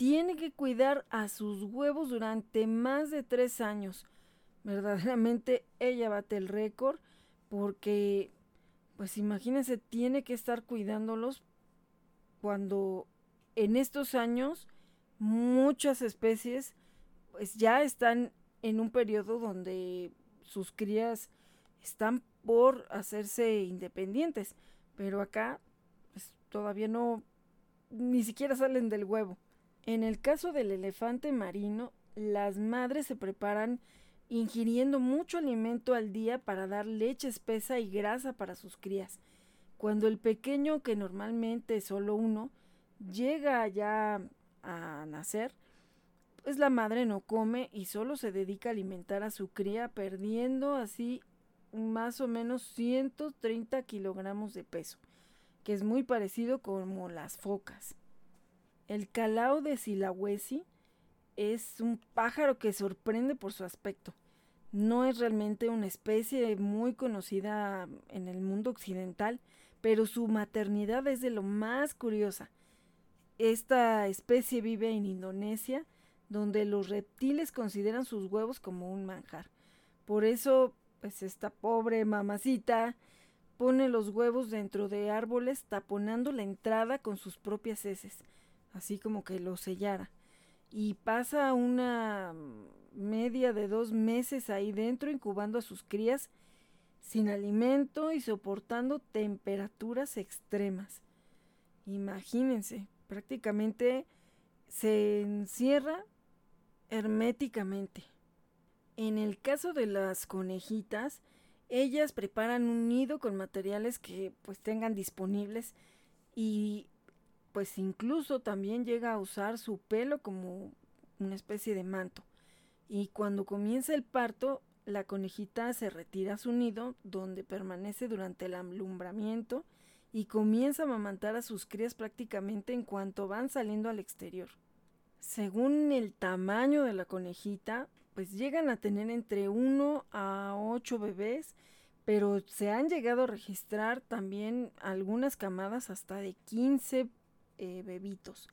tiene que cuidar a sus huevos durante más de tres años? Verdaderamente ella bate el récord porque, pues imagínense, tiene que estar cuidándolos cuando en estos años muchas especies pues ya están en un periodo donde sus crías están por hacerse independientes, pero acá pues, todavía no, ni siquiera salen del huevo. En el caso del elefante marino, las madres se preparan ingiriendo mucho alimento al día para dar leche espesa y grasa para sus crías. Cuando el pequeño, que normalmente es solo uno, llega ya a nacer, pues la madre no come y solo se dedica a alimentar a su cría, perdiendo así más o menos 130 kilogramos de peso, que es muy parecido como las focas. El calao de Silawesi es un pájaro que sorprende por su aspecto. No es realmente una especie muy conocida en el mundo occidental, pero su maternidad es de lo más curiosa. Esta especie vive en Indonesia, donde los reptiles consideran sus huevos como un manjar. Por eso, pues esta pobre mamacita pone los huevos dentro de árboles taponando la entrada con sus propias heces, así como que lo sellara. Y pasa una media de dos meses ahí dentro incubando a sus crías sin alimento y soportando temperaturas extremas. Imagínense, prácticamente se encierra herméticamente. En el caso de las conejitas, ellas preparan un nido con materiales que pues tengan disponibles y pues incluso también llega a usar su pelo como una especie de manto. Y cuando comienza el parto, la conejita se retira a su nido donde permanece durante el alumbramiento y comienza a amamantar a sus crías prácticamente en cuanto van saliendo al exterior. Según el tamaño de la conejita, pues llegan a tener entre 1 a 8 bebés, pero se han llegado a registrar también algunas camadas hasta de 15 eh, bebitos.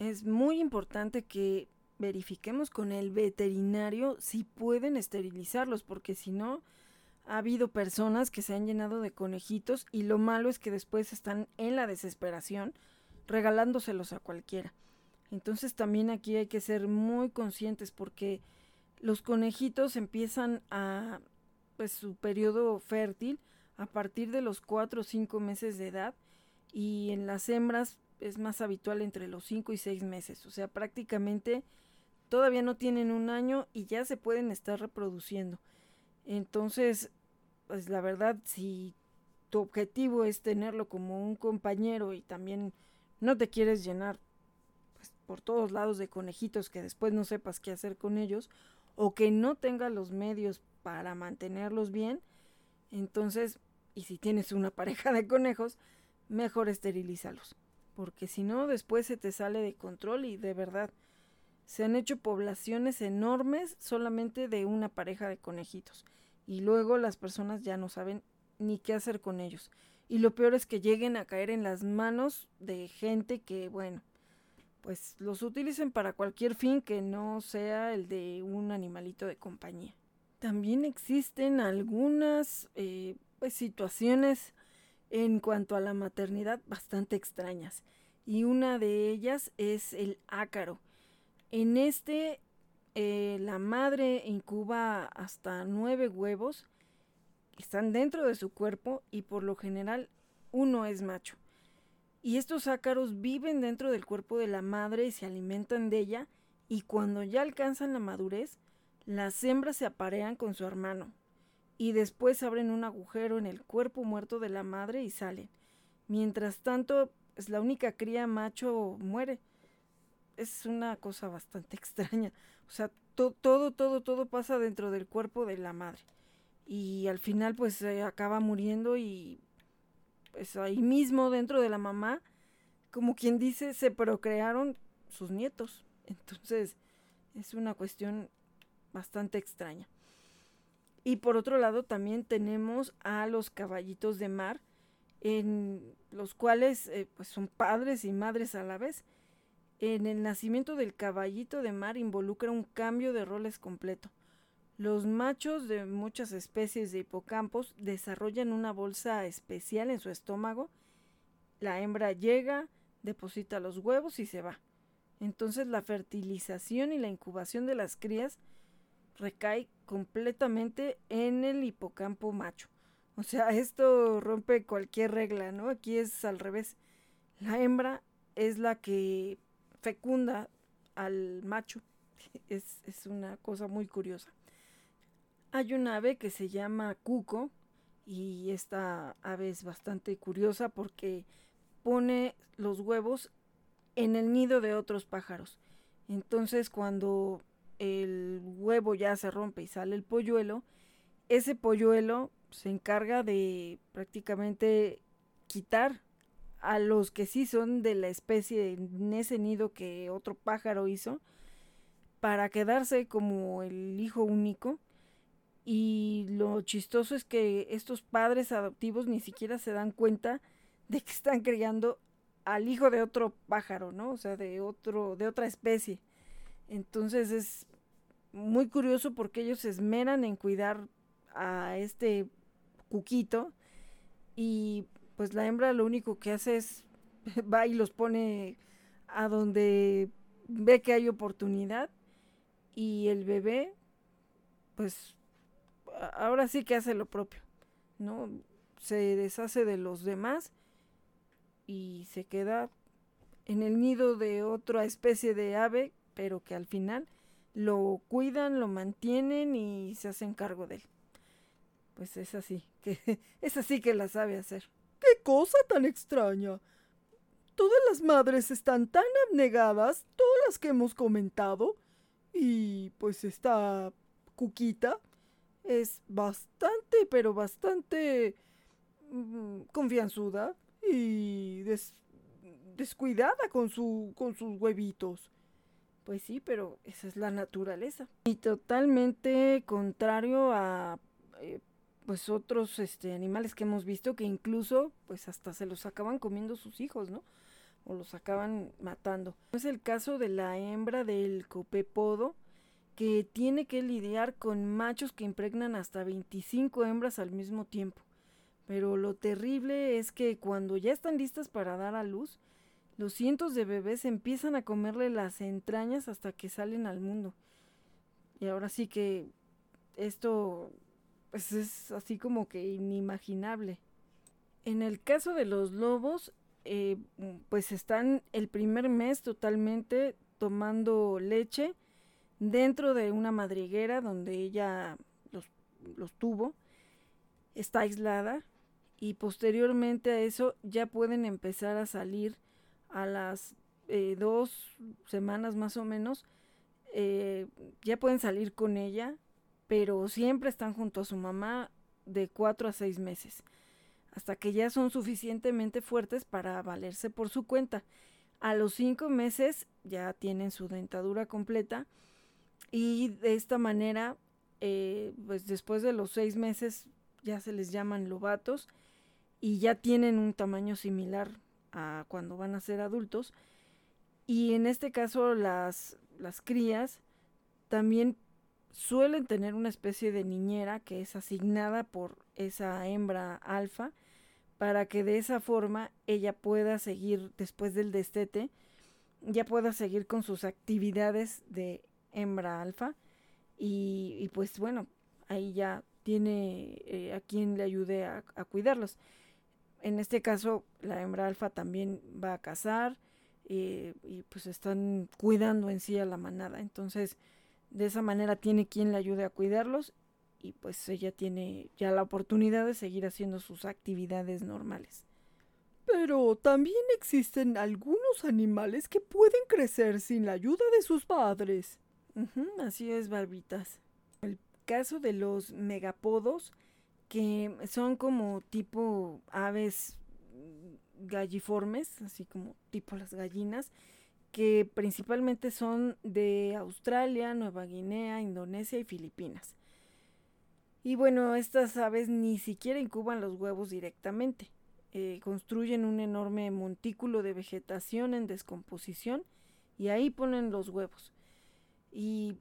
Es muy importante que verifiquemos con el veterinario si pueden esterilizarlos, porque si no, ha habido personas que se han llenado de conejitos y lo malo es que después están en la desesperación regalándoselos a cualquiera. Entonces también aquí hay que ser muy conscientes porque los conejitos empiezan a pues su periodo fértil a partir de los 4 o 5 meses de edad y en las hembras es más habitual entre los 5 y 6 meses, o sea, prácticamente todavía no tienen un año y ya se pueden estar reproduciendo. Entonces, pues la verdad, si tu objetivo es tenerlo como un compañero y también no te quieres llenar pues, por todos lados de conejitos que después no sepas qué hacer con ellos o que no tengas los medios para mantenerlos bien, entonces, y si tienes una *laughs* pareja de conejos, mejor esterilízalos, porque si no, después se te sale de control y de verdad, se han hecho poblaciones enormes solamente de una pareja de conejitos y luego las personas ya no saben ni qué hacer con ellos. Y lo peor es que lleguen a caer en las manos de gente que, bueno, pues los utilicen para cualquier fin que no sea el de un animalito de compañía. También existen algunas eh, pues, situaciones en cuanto a la maternidad bastante extrañas y una de ellas es el ácaro. En este eh, la madre incuba hasta nueve huevos que están dentro de su cuerpo y por lo general uno es macho. Y estos ácaros viven dentro del cuerpo de la madre y se alimentan de ella y cuando ya alcanzan la madurez las hembras se aparean con su hermano y después abren un agujero en el cuerpo muerto de la madre y salen. Mientras tanto, es pues, la única cría macho muere. Es una cosa bastante *laughs* extraña. O sea, todo, todo, todo pasa dentro del cuerpo de la madre. Y al final, pues se acaba muriendo y pues ahí mismo dentro de la mamá, como quien dice, se procrearon sus nietos. Entonces, es una cuestión bastante extraña. Y por otro lado también tenemos a los caballitos de mar, en los cuales eh, pues son padres y madres a la vez. En el nacimiento del caballito de mar involucra un cambio de roles completo. Los machos de muchas especies de hipocampos desarrollan una bolsa especial en su estómago. La hembra llega, deposita los huevos y se va. Entonces la fertilización y la incubación de las crías recae completamente en el hipocampo macho. O sea, *laughs* esto rompe cualquier regla, ¿no? Aquí es al revés. La hembra es la que fecunda al macho. *laughs* Es, es una cosa muy curiosa. Hay un ave que se llama cuco y esta ave es bastante curiosa porque pone los huevos en el nido de otros pájaros. Entonces cuando el huevo ya se rompe y sale el polluelo, ese polluelo se encarga de prácticamente quitar a los que sí son de la especie en ese nido que otro pájaro hizo para quedarse como el hijo único y lo chistoso es que estos padres adoptivos ni siquiera se dan cuenta de que están criando al hijo de otro pájaro, ¿no? O sea, de otro de otra especie. Entonces es muy curioso porque ellos se esmeran en cuidar a este cuquito y pues la hembra lo único que hace es *laughs* va y los pone a donde ve que hay oportunidad y el bebé pues ahora sí que hace lo propio, ¿no? Se deshace de los demás y se queda en el nido de otra especie de ave, pero que al final lo cuidan, lo mantienen y se hacen cargo de él. Pues es así, *laughs* que es así que la sabe hacer. ¡Qué cosa tan extraña! Todas las madres están tan abnegadas, todas las que hemos comentado, y pues esta Cuquita es bastante, pero bastante mm, confianzuda y descuidada con, su, con sus huevitos. Pues sí, pero esa es la naturaleza. Y totalmente contrario a eh, pues otros este, animales que hemos visto que incluso pues hasta se los acaban comiendo sus hijos, ¿no? O los acaban matando. Es el caso de la hembra del copepodo que tiene que lidiar con machos que impregnan hasta 25 hembras al mismo tiempo. Pero lo terrible es que cuando ya están listas para dar a luz, los cientos de bebés empiezan a comerle las entrañas hasta que salen al mundo. Y ahora sí que esto pues es así como que inimaginable. En el caso de los lobos, eh, pues están el primer mes totalmente tomando leche dentro de una madriguera donde ella los, los tuvo. Está aislada y posteriormente a eso ya pueden empezar a salir a las eh, dos semanas más o menos, eh, ya pueden salir con ella, pero siempre están junto a su mamá de cuatro a seis meses, hasta que ya son suficientemente fuertes para valerse por su cuenta. A los cinco meses ya tienen su dentadura completa y de esta manera, eh, pues después de los seis meses ya se les llaman lobatos y ya tienen un tamaño similar a cuando van a ser adultos. Y en este caso las, las crías también suelen tener una especie de niñera que es asignada por esa hembra alfa para que de esa forma ella pueda seguir después del destete, ya pueda seguir con sus actividades de hembra alfa y, pues bueno, ahí ya tiene eh, a quien le ayude a cuidarlos en este caso la hembra alfa también va a cazar eh, y pues están cuidando en sí a la manada. Entonces, de esa manera tiene quien le ayude a cuidarlos y pues ella tiene ya la oportunidad de seguir haciendo sus actividades normales. Pero también existen algunos animales que pueden crecer sin la ayuda de sus padres. así es, barbitas. El caso de los megapodos que son como tipo aves galliformes, así como tipo las gallinas, que principalmente son de Australia, Nueva Guinea, Indonesia y Filipinas. Y bueno, estas aves ni siquiera incuban los huevos directamente. Eh, construyen un enorme montículo de vegetación en descomposición y ahí ponen los huevos. Y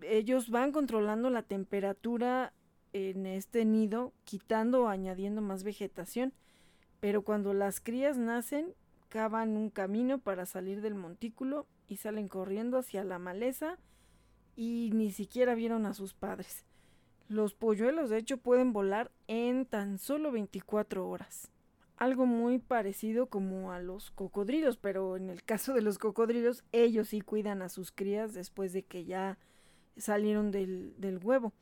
ellos van controlando la temperatura en este nido quitando o añadiendo más vegetación, pero cuando las crías nacen cavan un camino para salir del montículo y salen corriendo hacia la maleza y ni siquiera vieron a sus padres. Los polluelos de hecho pueden volar en tan solo 24 horas. Algo muy parecido como a los cocodrilos, pero en el caso de los cocodrilos ellos sí cuidan a sus crías después de que ya salieron del, del huevo.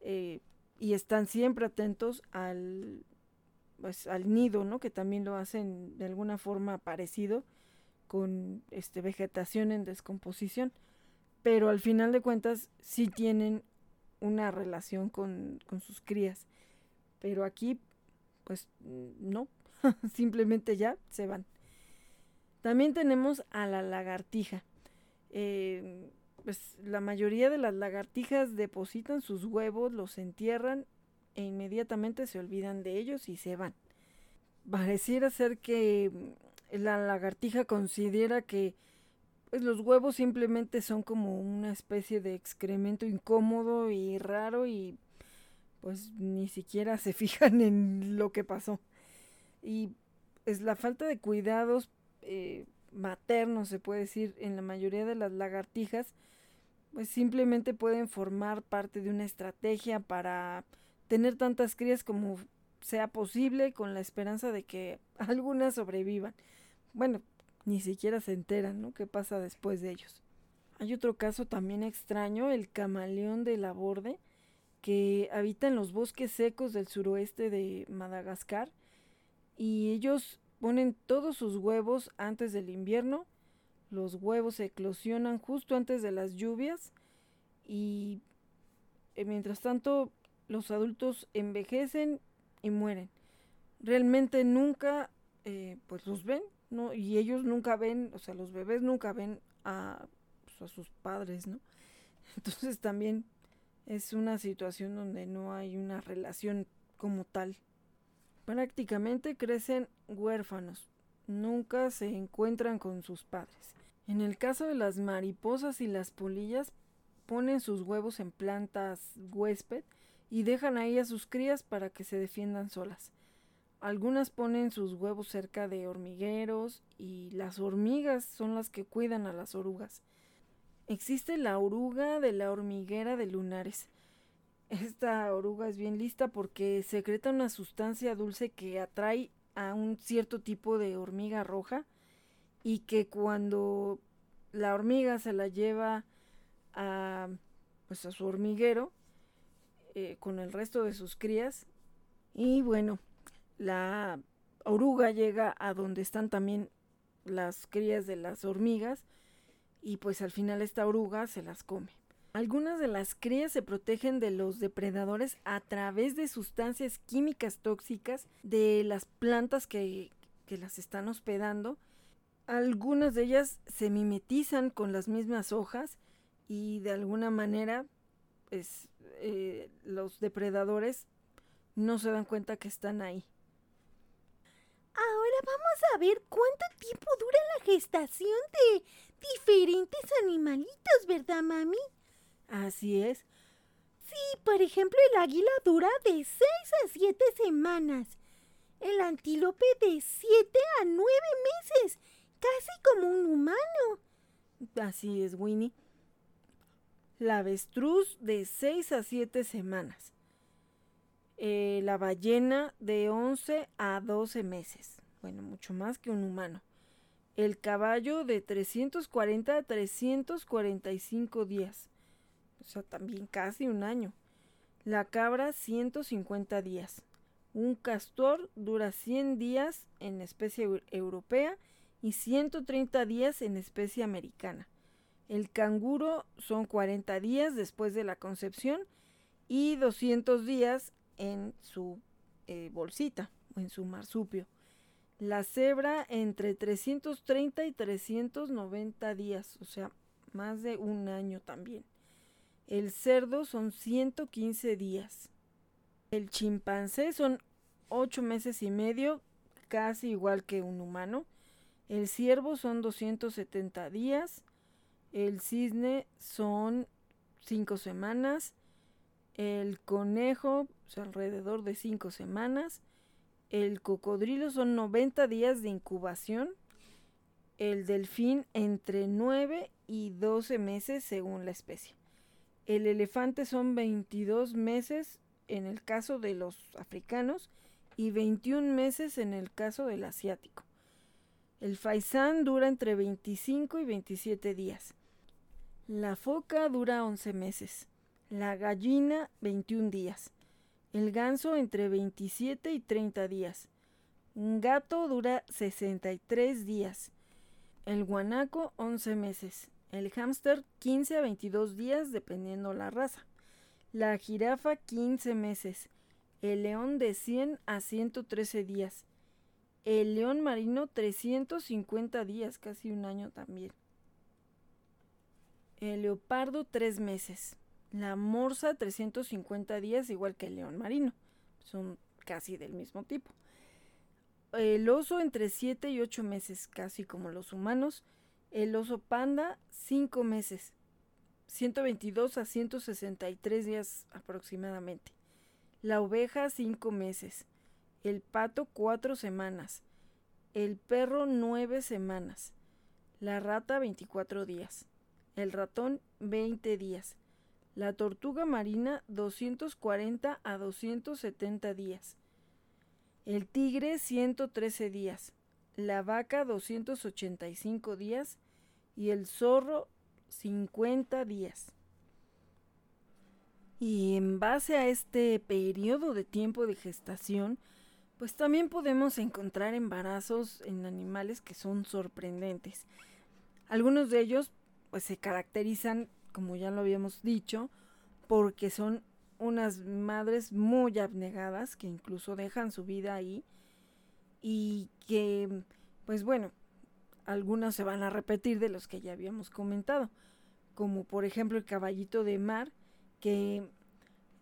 Eh, y están siempre atentos al, pues, al nido, ¿no? Que también lo hacen de alguna forma parecido con este, vegetación en descomposición. Pero al final de cuentas sí tienen una relación con, con sus crías. Pero aquí, pues no, *laughs* simplemente ya se van. También tenemos a la lagartija. Eh, pues la mayoría de las lagartijas depositan sus huevos, los entierran e inmediatamente se olvidan de ellos y se van. Pareciera ser que mm, la lagartija considera que pues, los huevos simplemente son como una especie de excremento incómodo y raro y pues ni siquiera se *laughs* fijan en lo que pasó. Y es la falta de cuidados eh, maternos, se puede decir, en la mayoría de las lagartijas, pues simplemente pueden formar parte de una estrategia para tener tantas crías como sea posible con la esperanza de que *laughs* algunas sobrevivan. Bueno, ni siquiera se enteran, ¿no? ¿Qué pasa después de ellos? Hay otro caso también extraño, el camaleón de la borde, que habita en los bosques secos del suroeste de Madagascar y ellos ponen todos sus huevos antes del invierno los huevos eclosionan justo antes de las lluvias y eh, mientras tanto los adultos envejecen y mueren. Realmente nunca eh, pues los ven, ¿no? Y ellos nunca ven, o sea, los bebés nunca ven a, pues, a sus padres, ¿no? *laughs* Entonces también es una situación donde no hay una relación como tal. Prácticamente crecen huérfanos, nunca se encuentran con sus padres. En el caso de las mariposas y las polillas, ponen sus huevos en plantas huésped y dejan ahí a sus crías para que se defiendan solas. Algunas ponen sus huevos cerca de hormigueros y las hormigas son las que cuidan a las orugas. Existe la oruga de la hormiguera de lunares. Esta oruga es bien lista porque secreta una sustancia dulce que atrae a un cierto tipo de hormiga roja y que cuando la hormiga se la lleva a, pues a su hormiguero eh, con el resto de sus crías y bueno, la oruga llega a donde están también las crías de las hormigas y pues al final esta oruga se las come. Algunas de las crías se protegen de los depredadores a través de sustancias químicas tóxicas de las plantas que, las están hospedando. Algunas de ellas se mimetizan con las mismas hojas y de alguna manera pues, eh, los depredadores no se dan cuenta que están ahí. Ahora vamos a ver cuánto tiempo dura la gestación de diferentes animalitos, ¿verdad, mami? Así es. Sí, por ejemplo, el águila dura de 6 a 7 semanas. El antílope de 7 a 9 meses, casi como un humano. Así es, Winnie. La avestruz de 6 a 7 semanas. Eh, la ballena de 11 a 12 meses. Bueno, mucho más que un humano. El caballo de 340 a 345 días o sea, también casi un año. La cabra 150 días. Un castor dura 100 días en especie europea y 130 días en especie americana. El canguro son 40 días después de la concepción y 200 días en su eh, bolsita o en su marsupio. La cebra entre 330 y 390 días, o sea, más de un año también. El cerdo son 115 días. El chimpancé son 8 meses y medio, casi igual que un humano. El ciervo son 270 días. El cisne son 5 semanas. El conejo, alrededor de 5 semanas. El cocodrilo son 90 días de incubación. El delfín entre 9 y 12 meses según la especie. El elefante son 22 meses en el caso de los africanos y 21 meses en el caso del asiático. El faisán dura entre 25 y 27 días. La foca dura 11 meses. La gallina 21 días. El ganso entre 27 y 30 días. Un gato dura 63 días. El guanaco 11 meses. El hámster 15 a 22 días dependiendo la raza. La jirafa 15 meses. El león de 100 a 113 días. El león marino 350 días, casi un año también. El leopardo 3 meses. La morsa 350 días, igual que el león marino. Son casi del mismo tipo. El oso entre 7 y 8 meses, casi como los humanos. El oso panda, 5 meses. 122 a 163 días aproximadamente. La oveja, 5 meses. El pato, 4 semanas. El perro, 9 semanas. La rata, 24 días. El ratón, 20 días. La tortuga marina, 240 a 270 días. El tigre, 113 días la vaca 285 días y el zorro 50 días. Y en base a este periodo de tiempo de gestación, pues también podemos encontrar embarazos en animales que son sorprendentes. Algunos de ellos pues se caracterizan, como ya lo habíamos dicho, porque son unas madres muy abnegadas que incluso dejan su vida ahí y que, pues bueno, algunos se van a repetir de los que ya habíamos comentado, como por ejemplo el caballito de mar, que,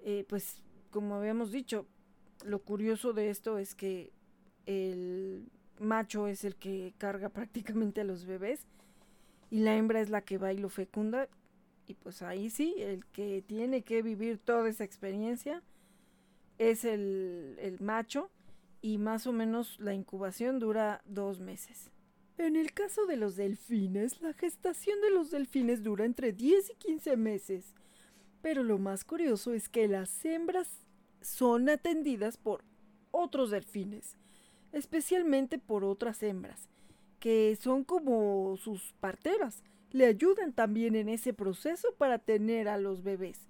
eh, pues como habíamos dicho, lo curioso de esto es que el macho es el que carga *laughs* prácticamente a los bebés y la hembra es la que va y lo fecunda y pues ahí sí, el que tiene que vivir toda esa experiencia es el, el macho y más o menos la incubación dura dos meses. En el caso de los delfines, la gestación de los delfines dura entre 10 y 15 meses. Pero lo más curioso es que las hembras son atendidas por otros delfines, especialmente por otras hembras, que son como sus parteras. Le ayudan también en ese proceso para tener a los bebés.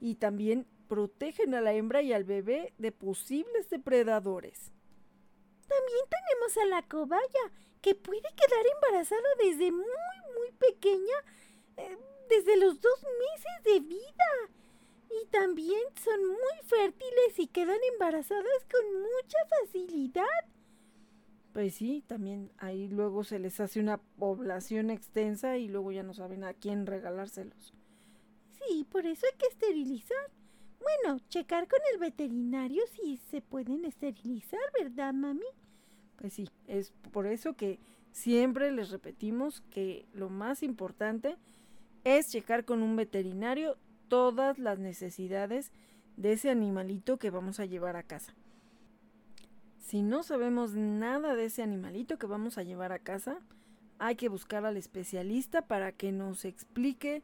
Y también protegen a la hembra y al bebé de posibles depredadores. También tenemos a la cobaya, que puede quedar embarazada desde muy, muy pequeña, eh, desde los dos meses de vida. Y también son muy fértiles y quedan embarazadas con mucha facilidad. Pues sí, también ahí luego se les hace una población extensa y luego ya no saben a quién regalárselos. Sí, por eso hay que esterilizar. Bueno, checar con el veterinario si se pueden esterilizar, ¿verdad, mami? Pues sí, es por eso que siempre les repetimos que lo más importante es checar con un veterinario todas las necesidades de ese animalito que vamos a llevar a casa. Si no sabemos nada de ese animalito que vamos a llevar a casa, hay que buscar al especialista para que nos explique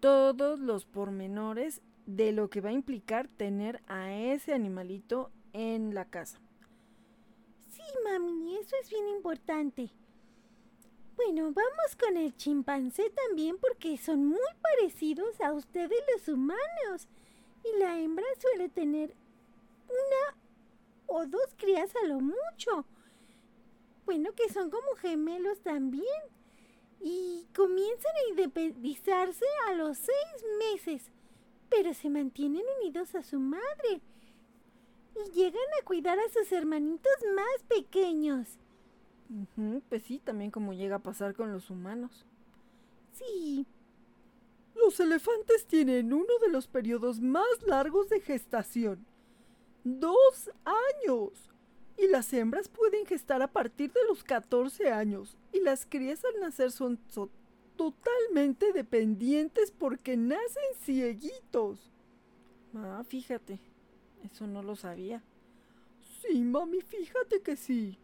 todos los pormenores de lo que va a implicar tener a ese animalito en la casa. Sí, mami, eso es bien importante. Bueno, vamos con el chimpancé también porque son muy parecidos a ustedes los humanos. Y la hembra suele tener una o dos crías a lo mucho. Bueno, que son como gemelos también. Y comienzan a independizarse a los seis meses, pero se mantienen unidos a su madre. Y llegan a cuidar a sus hermanitos más pequeños. Pues sí, también como llega a pasar con los humanos. Sí. Los elefantes tienen uno de los periodos más largos de gestación. Dos años. Y las hembras pueden gestar a partir de los 14 años. Y las crías al nacer son, totalmente dependientes porque nacen cieguitos. Ah, fíjate. Eso no lo sabía. Sí, mami, fíjate que sí.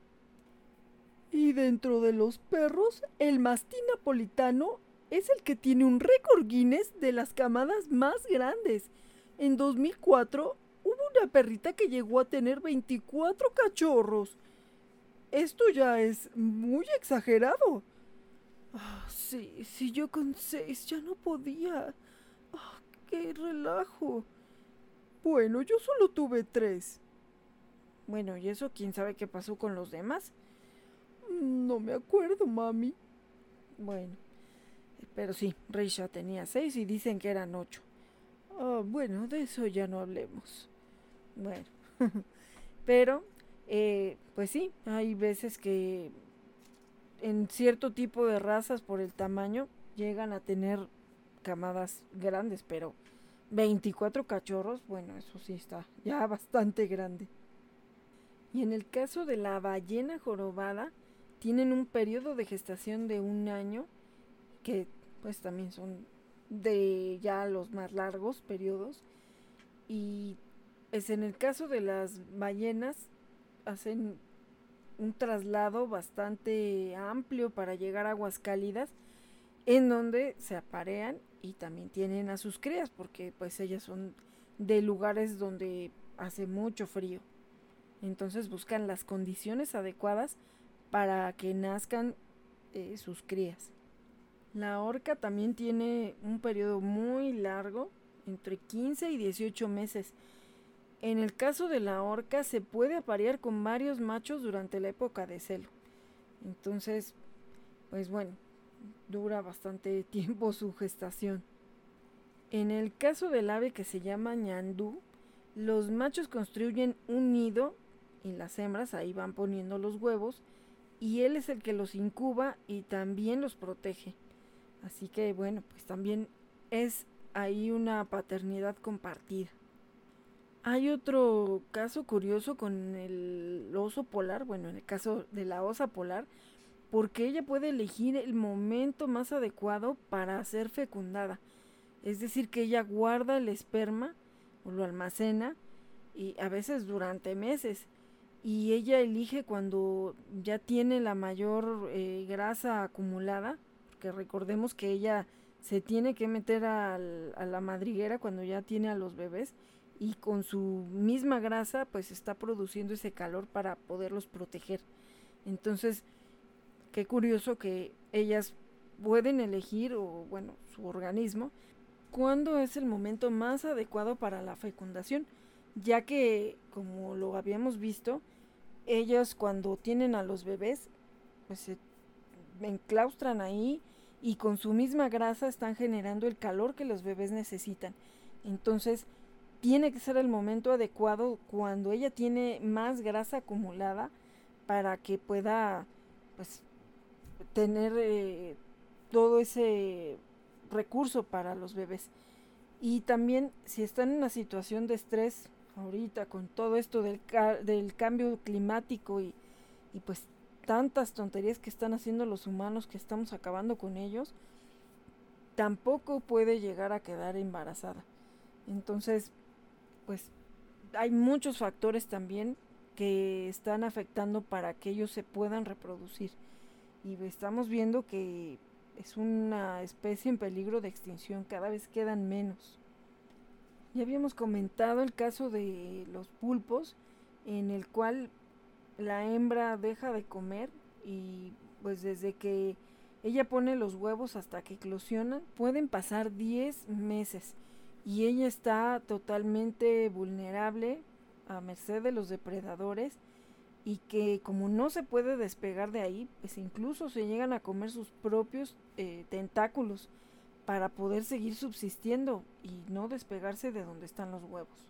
Y dentro de los perros, el mastín napolitano es el que tiene un récord Guinness de las camadas más grandes. En 2004 hubo una perrita que llegó a tener 24 cachorros. Esto ya es muy exagerado. Ah, sí, sí, yo con seis ya no podía. Ah, qué relajo. Bueno, yo solo tuve tres. Bueno, ¿y eso quién sabe qué pasó con los demás? No me acuerdo, mami. Bueno, pero sí, Risha tenía seis y dicen que eran ocho. Ah, bueno, de eso ya no hablemos. Bueno, *laughs* pero, eh, pues sí, hay veces que en cierto tipo de razas por el tamaño llegan a tener camadas grandes, pero 24 cachorros, bueno, eso sí está ya *laughs* bastante grande. Y en el caso de la ballena jorobada, tienen un periodo de gestación de un año, que pues también son de ya los más largos periodos, y es en el caso de las ballenas, hacen un traslado bastante amplio para llegar a aguas cálidas, en donde se aparean y también tienen a sus crías, porque pues ellas son de lugares donde hace mucho frío. Entonces buscan las condiciones adecuadas para que nazcan eh, sus crías. La orca también tiene un periodo muy largo, entre 15 y 18 meses, en el caso de la orca se puede aparear con varios machos durante la época de celo. Entonces, pues bueno, dura bastante *laughs* tiempo su gestación. En el caso del ave que se llama ñandú, los machos construyen un nido y las hembras ahí van poniendo los huevos y él es el que los incuba y también los protege. Así que bueno, pues también es ahí una paternidad compartida. Hay otro caso curioso con el oso polar, bueno, en el caso de la osa polar, porque ella puede elegir el momento más adecuado para ser fecundada. Es decir, que ella guarda el esperma o lo almacena y a veces durante meses. Y ella elige cuando ya tiene la mayor eh, grasa acumulada, porque recordemos que ella se tiene que meter a la madriguera cuando ya tiene a los bebés y con su misma grasa pues está produciendo ese calor para poderlos proteger. Entonces, qué curioso que ellas pueden elegir o bueno, su organismo cuándo es el momento más adecuado para la fecundación, ya que como lo habíamos visto, ellas cuando tienen a los bebés, pues se enclaustran ahí y con su misma grasa están generando el calor que los bebés necesitan. Entonces, tiene que ser el momento adecuado cuando ella tiene más grasa acumulada para que pueda pues tener eh, todo ese recurso para los bebés. Y también si están en una situación de estrés ahorita con todo esto del, del cambio climático y, y pues tantas tonterías que están haciendo los humanos que estamos acabando con ellos, tampoco puede llegar a quedar embarazada. Entonces, pues hay muchos factores también que están afectando para que ellos se puedan reproducir. Y estamos viendo que es una especie en peligro de extinción, cada vez quedan menos. Ya habíamos comentado el caso de los pulpos, en el cual la hembra deja de comer y pues desde que ella pone los huevos hasta que eclosionan, pueden pasar 10 meses. Y ella está totalmente vulnerable a merced de los depredadores y que como no se puede despegar de ahí, pues incluso se llegan a comer sus propios eh, tentáculos para poder seguir subsistiendo y no despegarse de donde están los huevos.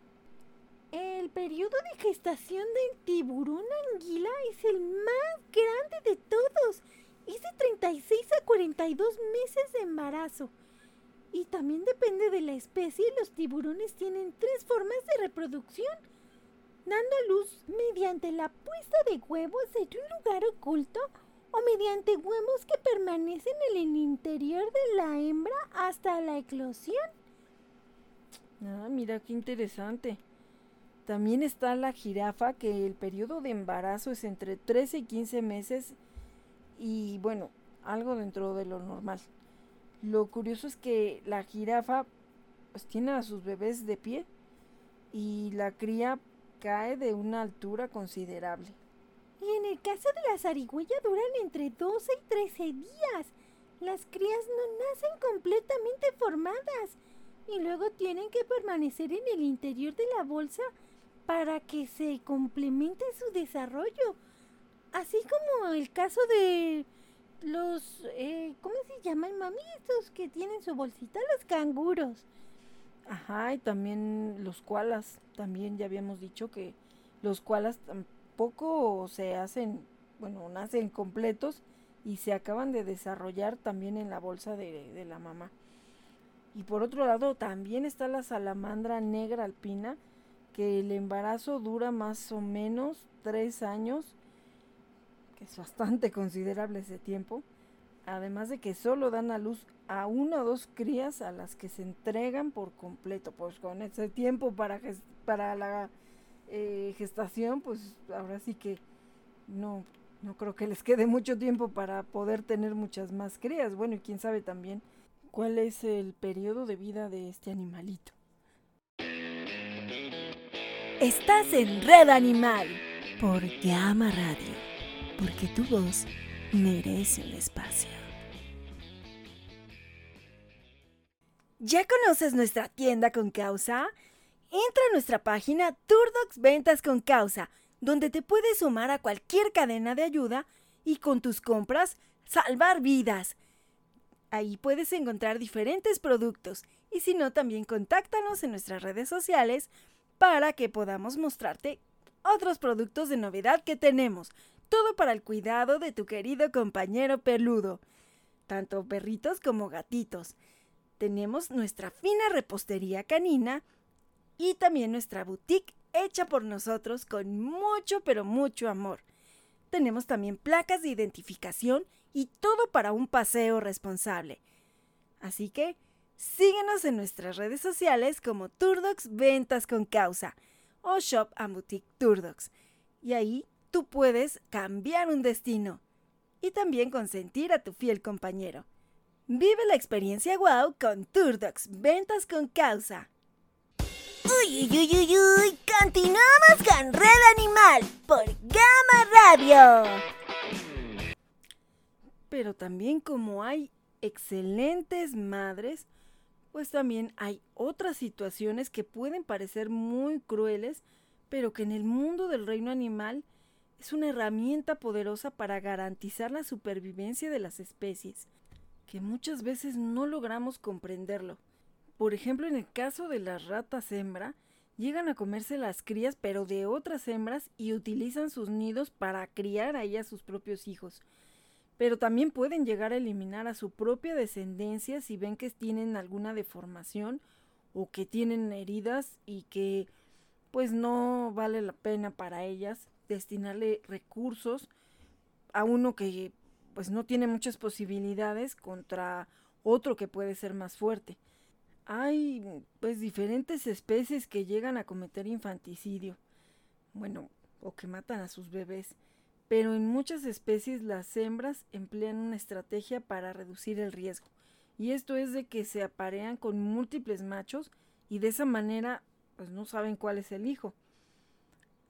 El periodo de gestación del tiburón anguila es el más grande de todos. Es de 36 a 42 meses de embarazo. Y también depende de la especie, los tiburones tienen tres formas de reproducción. Dando a luz mediante la puesta de huevos en un lugar oculto o mediante huevos que permanecen en el interior de la hembra hasta la eclosión. Ah, mira qué interesante. También está la jirafa, que el periodo de embarazo es entre 13 y 15 meses y bueno, algo dentro de lo normal. Lo curioso es que la jirafa pues, tiene a sus bebés de pie y la cría cae de una altura considerable. En el caso de la zarigüeya duran entre 12 y 13 días. Las crías no nacen completamente formadas y luego tienen que permanecer en el interior de la bolsa para que se complemente su desarrollo. Así como el caso de los, eh, ¿cómo se llaman, mami? Estos que tienen su bolsita, los canguros. Ajá, y también los koalas. También ya habíamos dicho que los koalas tampoco se hacen, bueno, nacen completos y se acaban de desarrollar también en la bolsa de, de la mamá. Y por otro lado, también está la salamandra negra alpina, que el embarazo dura más o menos tres años que es bastante *laughs* considerable ese tiempo, además de que solo dan a luz a una o dos crías a las que se entregan por completo, pues con ese tiempo para, para la eh, gestación, pues ahora sí que no, no creo que les quede mucho tiempo para poder tener muchas más crías. Bueno, y quién sabe también cuál es el periodo de vida de este animalito. Estás en Red Animal por Gama Radio porque tu voz merece un espacio. ¿Ya conoces nuestra tienda con causa? Entra a nuestra página Turdox Ventas con Causa, donde te puedes sumar a cualquier cadena de ayuda y con tus compras salvar vidas. Ahí puedes encontrar diferentes productos y si no, también contáctanos en nuestras redes sociales para que podamos mostrarte otros productos de novedad que tenemos, todo para el cuidado de tu querido compañero peludo, tanto perritos como gatitos. Tenemos nuestra fina repostería canina y también nuestra boutique hecha por nosotros con mucho pero mucho amor. Tenemos también placas de identificación y todo para un paseo responsable. Así que síguenos en nuestras redes sociales como Turdox Ventas con Causa o Shop and Boutique Turdox. Y ahí tú puedes cambiar un destino y también consentir a tu fiel compañero. Vive la experiencia wow con Turdox, ventas con causa. Uy, uy, uy, uy, uy, continuamos con Red Animal por Gama Radio. Pero también como hay excelentes madres, pues también hay otras situaciones que pueden parecer muy crueles, pero que en el mundo del reino animal es una herramienta poderosa para garantizar la supervivencia de las especies, que muchas veces no logramos comprenderlo. Por ejemplo, en el caso de las ratas hembra, llegan a comerse las crías pero de otras hembras y utilizan sus nidos para criar a ellas sus propios hijos. Pero también pueden llegar a eliminar a su propia descendencia si ven que tienen alguna deformación o que tienen heridas y que pues no vale la pena para ellas destinarle recursos a uno que pues no tiene muchas posibilidades contra otro que puede ser más fuerte. Hay pues diferentes especies que llegan a cometer infanticidio, bueno, o que matan a sus bebés, pero en muchas especies las hembras emplean una estrategia para reducir el riesgo, y esto es de que se aparean con múltiples machos y de esa manera pues no saben cuál es el hijo.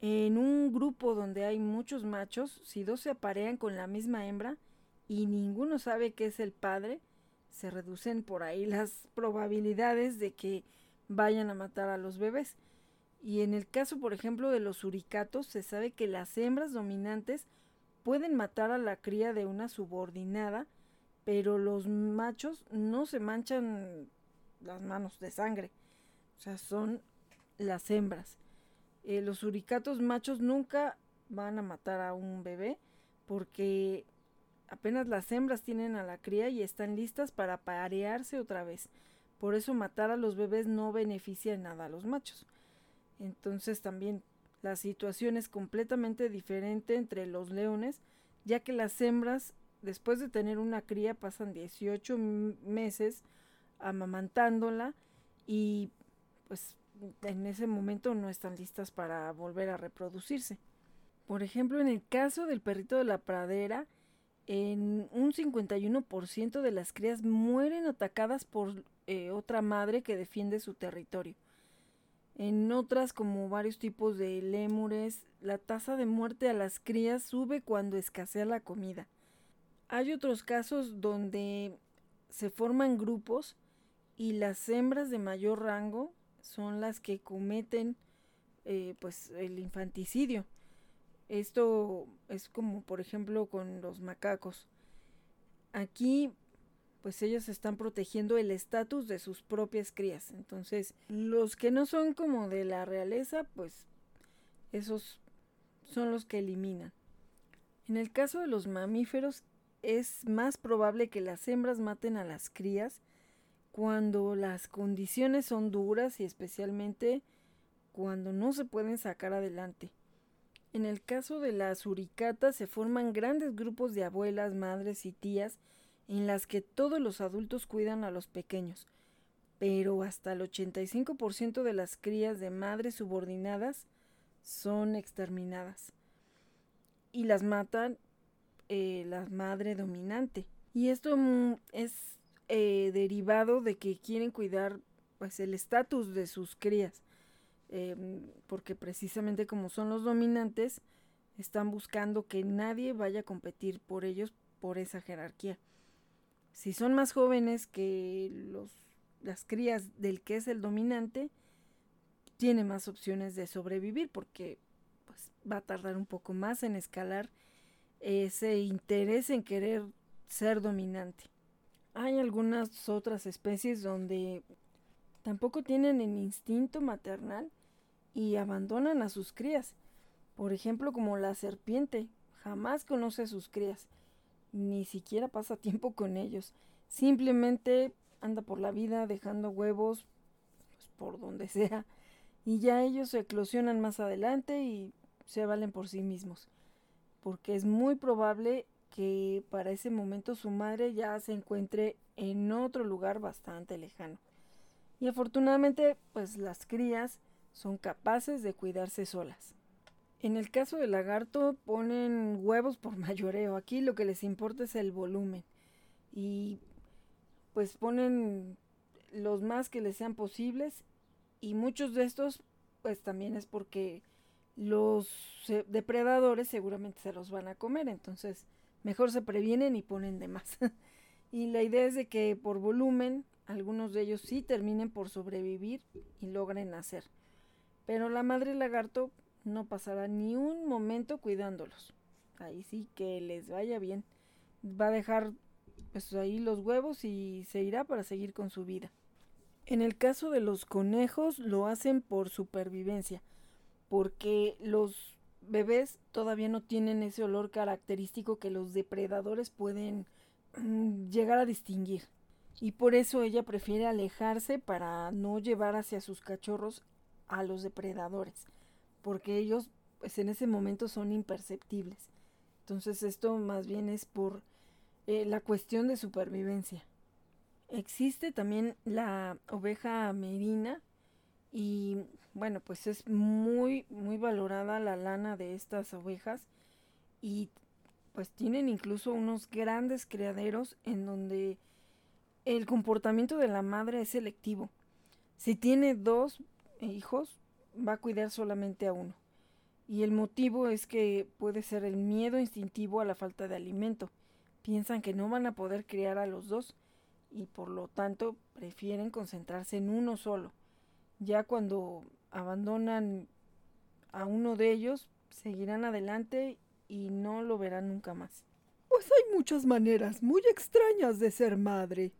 En un grupo donde hay muchos machos, si dos se aparean con la misma hembra y ninguno sabe que es el padre, se reducen por ahí las probabilidades de que vayan a matar a los bebés. Y en el caso, por ejemplo, de los suricatos, se sabe que las hembras dominantes pueden matar a la cría de una subordinada, pero los machos no se manchan las manos de sangre. O sea, son las hembras. Eh, los suricatos machos nunca van a matar a un bebé porque apenas las hembras tienen a la cría y están listas para parearse otra vez. Por eso matar a los bebés no beneficia en nada a los machos. Entonces también la situación es completamente diferente entre los leones, ya que las hembras después de tener una cría pasan 18 meses amamantándola y pues en ese momento no están listas para volver a reproducirse. Por ejemplo, en el caso del perrito de la pradera, en un 51% de las crías mueren atacadas por eh, otra madre que defiende su territorio. En otras, como varios tipos de lémures, la tasa de muerte a las crías sube cuando escasea la comida. Hay otros casos donde se forman grupos y las hembras de mayor rango son las que cometen eh, pues el infanticidio. Esto es como por ejemplo con los macacos. Aquí pues ellos están protegiendo el estatus de sus propias crías. Entonces, los que no son como de la realeza, pues esos son los que eliminan. En el caso de los mamíferos, es más probable que las hembras maten a las crías cuando las condiciones son duras y especialmente cuando no se pueden sacar adelante. En el caso de las uricatas se forman grandes grupos de abuelas, madres y tías en las que todos los adultos cuidan a los pequeños, pero hasta el 85% de las crías de madres subordinadas son exterminadas y las matan eh, la madre dominante. Y esto mm, es eh, derivado de que quieren cuidar pues el estatus de sus crías em, porque precisamente como son los dominantes están buscando que nadie vaya a competir por ellos por esa jerarquía. Si son más jóvenes que los las crías del que es el dominante tiene más opciones de sobrevivir porque pues, va a tardar un poco más en escalar ese interés en querer ser dominante. Hay algunas otras especies donde tampoco tienen el instinto maternal y abandonan a sus crías. Por ejemplo, como la serpiente, jamás conoce a sus crías, ni siquiera pasa *laughs* tiempo con ellos. Simplemente anda por la vida dejando huevos pues, por donde sea y ya ellos se eclosionan más adelante y se valen por sí mismos. Porque es muy probable que para ese momento su madre ya se encuentre en otro lugar bastante lejano. Y afortunadamente, pues las crías son capaces de cuidarse solas. En el caso del lagarto ponen huevos por *laughs* mayoreo. Aquí lo que les importa es el volumen. Y pues ponen los más que les sean posibles. Y muchos de estos pues también es porque los eh, depredadores seguramente se los van a comer. Entonces mejor se previenen y ponen de más. *laughs* y la idea es de que por volumen algunos de ellos sí terminen por sobrevivir y logren nacer. Pero la madre lagarto no pasará ni un momento cuidándolos. Ahí sí que les vaya bien. Va a dejar pues ahí los huevos y se irá para seguir con su vida. En el caso de los conejos lo hacen por supervivencia, porque los bebés todavía no tienen ese olor característico que los depredadores pueden mm, llegar a distinguir. Y por eso ella prefiere alejarse para no llevar hacia sus cachorros a los depredadores, porque ellos pues en ese momento son imperceptibles. Entonces esto más bien es por eh, la cuestión de supervivencia. Existe también la oveja merina y bueno, pues es muy, muy valorada la lana de estas ovejas y pues tienen incluso unos grandes criaderos en donde el comportamiento de la madre es selectivo. Si tiene dos hijos, va a cuidar solamente a uno. Y el motivo es que puede ser el miedo instintivo a la falta de alimento. Piensan que no van a poder criar a los dos y por lo tanto prefieren concentrarse en uno solo. Ya cuando abandonan a uno de ellos, seguirán adelante y no lo verán nunca más. Pues hay muchas maneras muy extrañas de ser madre.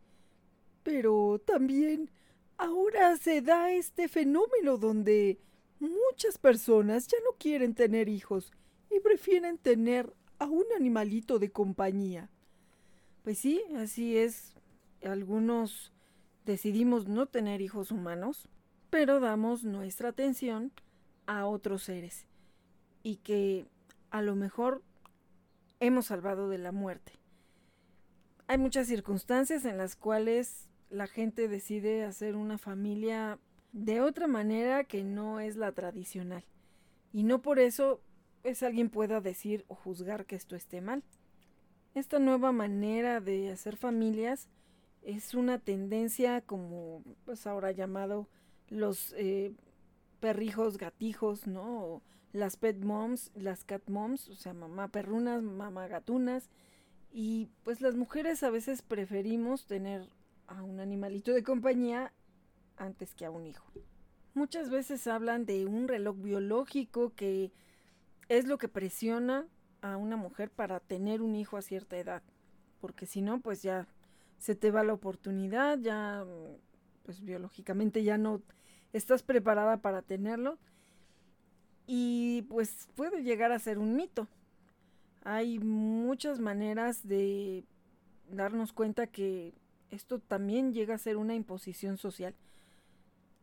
Pero también ahora se da este fenómeno donde muchas personas ya no quieren tener hijos y prefieren tener a un animalito de compañía. Pues sí, así es. Algunos decidimos no tener hijos humanos, pero damos nuestra atención a otros seres y que a lo mejor hemos salvado de la muerte. Hay muchas circunstancias en las cuales la gente decide hacer una familia de otra manera que no es la tradicional. Y no por eso es alguien pueda decir o juzgar que esto esté mal. Esta nueva manera de hacer familias es una tendencia como pues ahora llamado los eh, perrijos gatijos, ¿no? las pet moms, las cat moms, o sea, mamá perrunas, mamá gatunas. Y pues las mujeres a veces preferimos tener a un animalito de compañía antes que a un hijo. Muchas veces hablan de un reloj biológico que es lo que presiona a una mujer para tener un hijo a cierta edad, porque si no, pues ya se te va la oportunidad, ya pues biológicamente ya no estás preparada para tenerlo y pues puede llegar a ser un mito. Hay muchas maneras de darnos cuenta que esto también llega a ser una imposición social.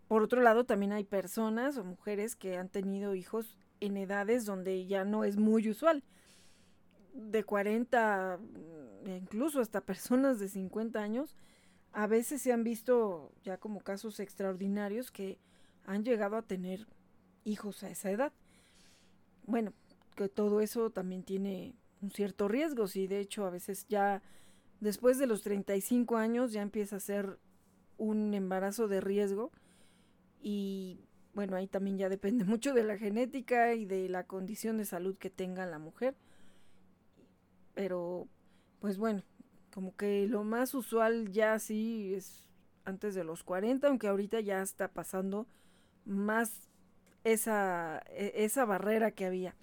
Por otro lado, también hay personas o mujeres que han tenido hijos en edades donde ya no es muy usual. De 40, mm, incluso hasta personas de 50 años, a veces se han visto ya como casos extraordinarios que han llegado a tener hijos a esa edad. Bueno, que todo eso también tiene un cierto riesgo, si de hecho a veces ya Después de los 35 años ya empieza a ser un embarazo de riesgo y bueno, ahí también ya depende *laughs* mucho de la genética y de la condición de salud que tenga la mujer. Pero pues bueno, como que lo más usual ya sí es antes de los 40, aunque ahorita ya está pasando más esa, e, esa barrera que había.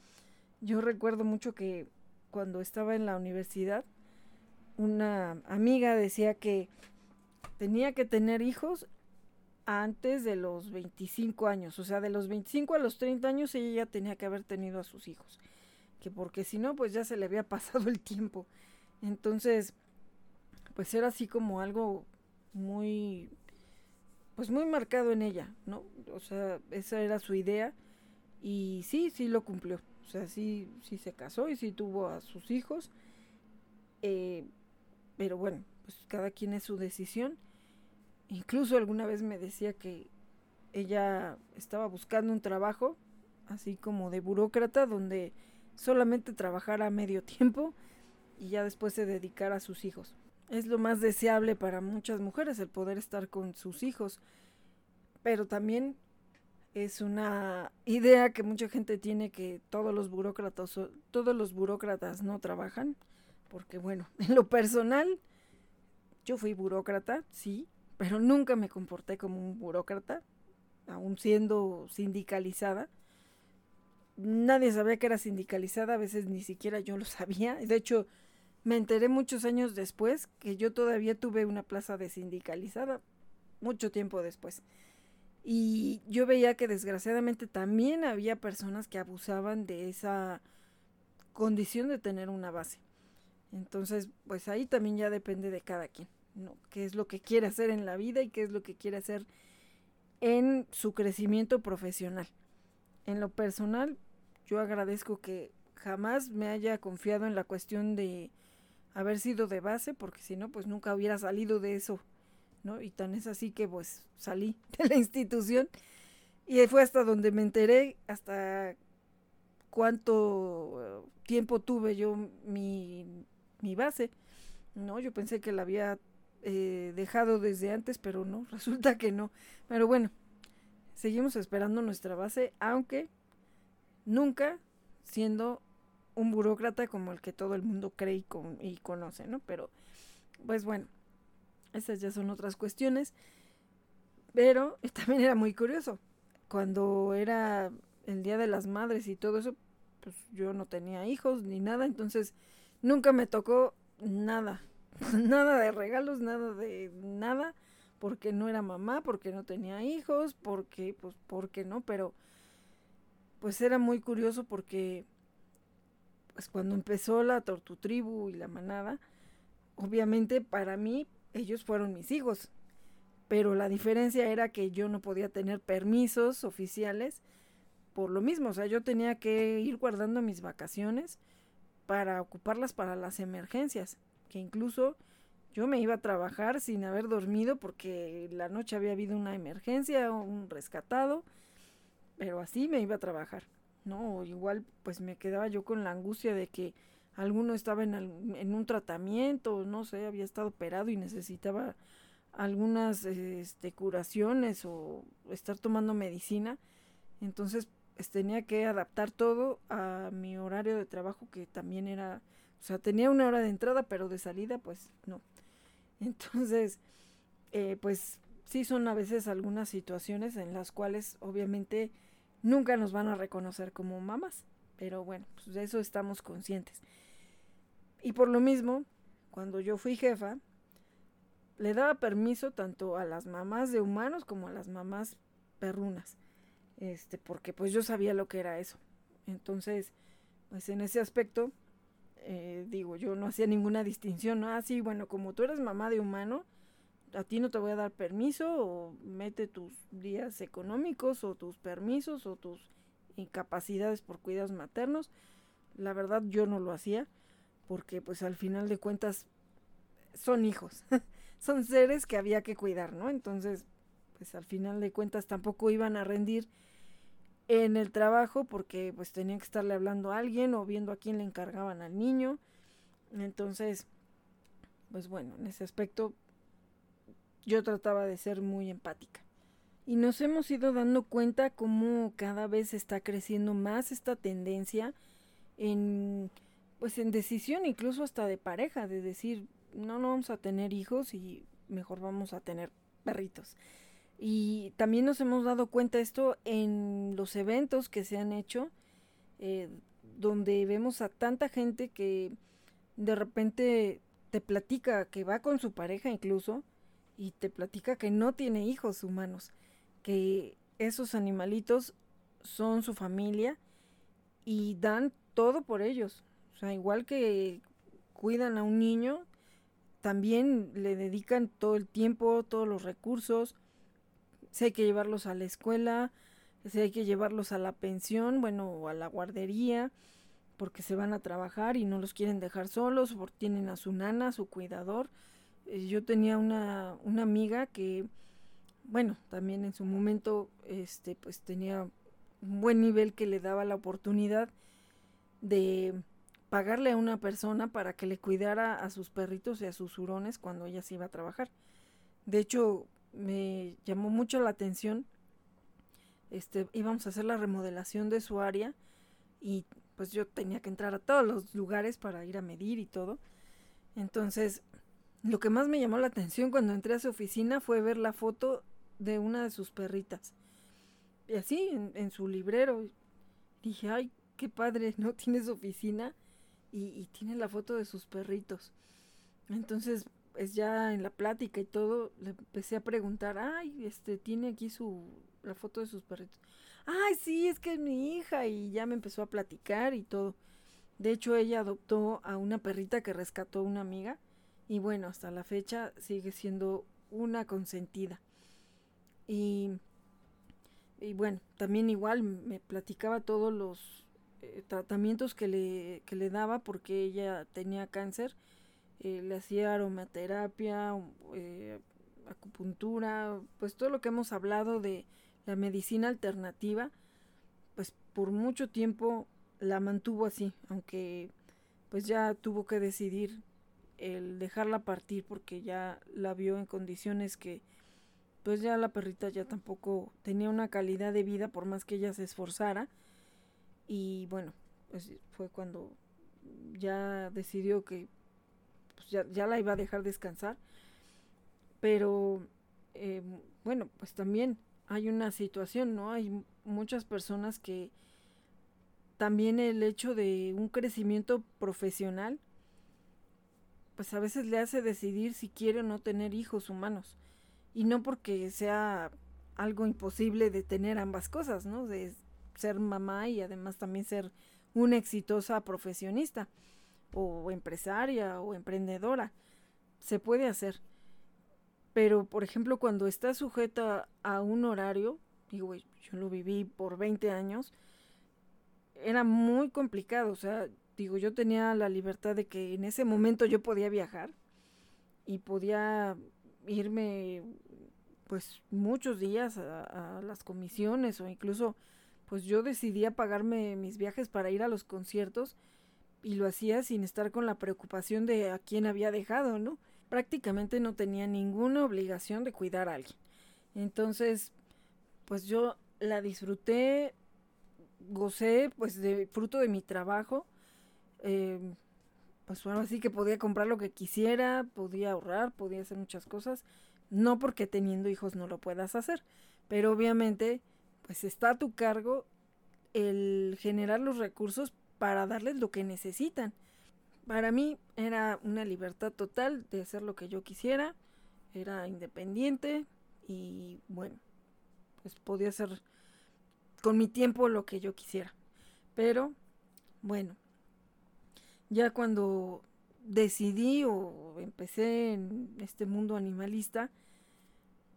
Yo recuerdo mucho que cuando estaba en la universidad, una amiga decía que tenía que tener hijos antes de los 25 años, o sea, de los 25 a los 30 años ella ya tenía que haber tenido a sus hijos, que porque si no, pues ya se le había pasado el tiempo. Entonces, pues era así como algo muy, pues muy marcado en ella, ¿no? O sea, esa era su idea y sí, sí lo cumplió. O sea, sí, sí se casó y sí tuvo a sus hijos. Eh, pero bueno, pues cada quien es su decisión. Incluso alguna vez me decía que ella estaba buscando un trabajo, así como de burócrata, donde solamente trabajara medio *laughs* tiempo y ya después se dedicara a sus hijos. Es lo más deseable para muchas mujeres el poder estar con sus hijos, pero también es una idea que mucha gente tiene que todos los burócratas todos los burócratas no trabajan porque bueno, *laughs* en lo personal, yo fui burócrata, sí, pero nunca me comporté como un burócrata, aún siendo sindicalizada. nadie sabía que era sindicalizada, a veces ni siquiera yo lo sabía. De hecho, me enteré muchos años después que yo todavía tuve una plaza de sindicalizada, mucho tiempo después. Y yo veía que desgraciadamente también había personas que abusaban de esa condición de tener una base. Entonces, pues ahí también ya depende de cada quien, ¿no? Qué es lo que quiere hacer en la vida y qué es lo que quiere hacer en su crecimiento profesional. En lo personal, yo agradezco que jamás me haya confiado en la cuestión de haber sido de base, porque si no, pues nunca hubiera salido de eso, ¿no? Y tan es así que pues salí *laughs* de la institución y fue hasta donde me enteré, hasta cuánto tiempo tuve yo mi, mi base, ¿no? Yo pensé que la había eh, dejado desde antes, pero no, *laughs* resulta que no. Pero bueno, seguimos esperando nuestra base, aunque nunca siendo un burócrata como el que todo el mundo cree y, y conoce, ¿no? Pero, pues bueno, esas ya son otras cuestiones. Pero *laughs* también era muy curioso. Cuando era el Día de las Madres y todo eso, pues yo no tenía hijos ni nada, entonces nunca me tocó nada, *laughs* nada de regalos, nada de nada, porque no era mamá, porque no tenía hijos, porque, pues, porque no, pero pues era muy curioso porque pues cuando empezó la tortutribu y la manada, obviamente para mí ellos fueron mis hijos, pero la diferencia era que yo no podía tener permisos oficiales por lo mismo, o sea, yo tenía que ir guardando mis vacaciones para ocuparlas para las emergencias, que incluso yo me iba a trabajar sin haber dormido porque la noche había habido una emergencia, un rescatado, pero así me iba a trabajar, ¿no? igual pues me quedaba yo con la angustia de que alguno estaba en, en un tratamiento, no sé, había estado operado y necesitaba algunas este, curaciones o estar tomando medicina. Entonces tenía que adaptar todo a mi horario de trabajo que también era, o sea, tenía una hora de entrada, pero de salida pues no. *laughs* Entonces, eh, pues sí son a veces algunas situaciones en las cuales obviamente nunca nos van a reconocer como mamás, pero bueno, pues de eso estamos conscientes. Y por lo mismo, cuando yo fui jefa, le daba permiso tanto a las mamás de humanos como a las mamás perrunas. Este, porque pues yo sabía lo que era eso. Entonces, pues en ese aspecto, eh, digo, yo no hacía ninguna distinción. Ah, sí, bueno, como tú eres mamá de humano, a ti no te voy a dar permiso, o mete tus días económicos, o tus permisos, o tus incapacidades por cuidados maternos. La verdad yo no lo hacía porque pues al final de cuentas son hijos, *laughs* son seres que había que cuidar, ¿no? Entonces, pues al final de cuentas tampoco iban a rendir en el trabajo porque pues tenían que estarle hablando a alguien o viendo a quién le encargaban al niño. Entonces, pues bueno, en ese aspecto yo trataba de ser muy empática. Y nos hemos ido dando cuenta cómo cada vez está creciendo más esta tendencia en pues en decisión incluso hasta de pareja, de decir, no, no vamos a tener hijos y mejor vamos a tener perritos. Y también nos hemos dado cuenta esto en los eventos que se han hecho, eh, donde vemos a tanta gente que de repente te platica que va con su pareja incluso y te platica que no tiene hijos humanos, que esos animalitos son su familia y dan todo por ellos. O sea, igual que cuidan a un niño, también le dedican todo el tiempo, todos los recursos. Si hay que llevarlos a la escuela, si hay que llevarlos a la pensión, bueno, o a la guardería, porque se van a trabajar y no los quieren dejar solos, porque tienen a su nana, su cuidador. Eh, yo tenía una, una amiga que, bueno, también en su momento, este, pues tenía un buen nivel que le daba la oportunidad de pagarle a una persona para que le cuidara a sus perritos y a sus hurones cuando ella se iba a trabajar. De hecho, me llamó mucho la atención. Este, íbamos a hacer la remodelación de su área y pues yo tenía que entrar a todos los lugares para ir a medir y todo. Entonces, lo que más me llamó la atención cuando entré a su oficina fue ver la foto de una de sus perritas. Y así, en, su librero. Dije, ay, qué padre, ¿no? *laughs* Tiene su oficina y, tiene la foto de sus perritos. Entonces, es ya en la plática y todo, le empecé a preguntar, ay, este, tiene aquí su, la foto de sus perritos. Ay, sí, es que es mi hija y ya me empezó a platicar y todo. De hecho, ella adoptó a una perrita que rescató una amiga y bueno, hasta la fecha sigue siendo una consentida. Y, y bueno, también igual me platicaba todos los eh, tratamientos que le, que le daba porque ella tenía cáncer. Eh, le hacía aromaterapia, eh, acupuntura, pues todo lo que hemos hablado de la medicina alternativa, pues por mucho tiempo la mantuvo así, aunque pues ya tuvo que decidir el dejarla partir porque ya la vio en condiciones que pues ya la perrita ya tampoco tenía una calidad de vida por más que ella se esforzara. Y bueno, pues fue cuando ya decidió que pues ya, ya, la iba a dejar descansar. Pero eh, bueno, pues también hay una situación, ¿no? Hay muchas personas que también el hecho de un crecimiento profesional, pues a veces le hace decidir si quiere o no tener hijos humanos. Y no porque sea algo imposible de tener ambas cosas, ¿no? De ser mamá y además también ser una exitosa profesionista o empresaria o emprendedora. Se puede hacer. Pero, por ejemplo, cuando está sujeta a un horario, digo, yo lo viví por 20 años, era muy complicado. O sea, digo, yo tenía la libertad de que en ese momento yo podía viajar y podía irme pues muchos días a, a las comisiones o incluso pues yo decidí pagarme mis viajes para ir a los conciertos y lo hacía sin estar con la preocupación de a quién había dejado, ¿no? Prácticamente no tenía ninguna obligación de cuidar a alguien. Entonces, pues yo la disfruté, gocé pues de fruto de mi trabajo. Eh, pues bueno, así que podía comprar lo que quisiera, podía ahorrar, podía hacer muchas cosas. No porque teniendo hijos no lo puedas hacer, pero obviamente pues está a tu cargo el generar los recursos para darles lo que necesitan. Para mí era una libertad total de hacer lo que yo quisiera, era independiente y bueno, pues podía hacer con mi tiempo lo que yo quisiera. Pero bueno, ya cuando decidí o empecé en este mundo animalista,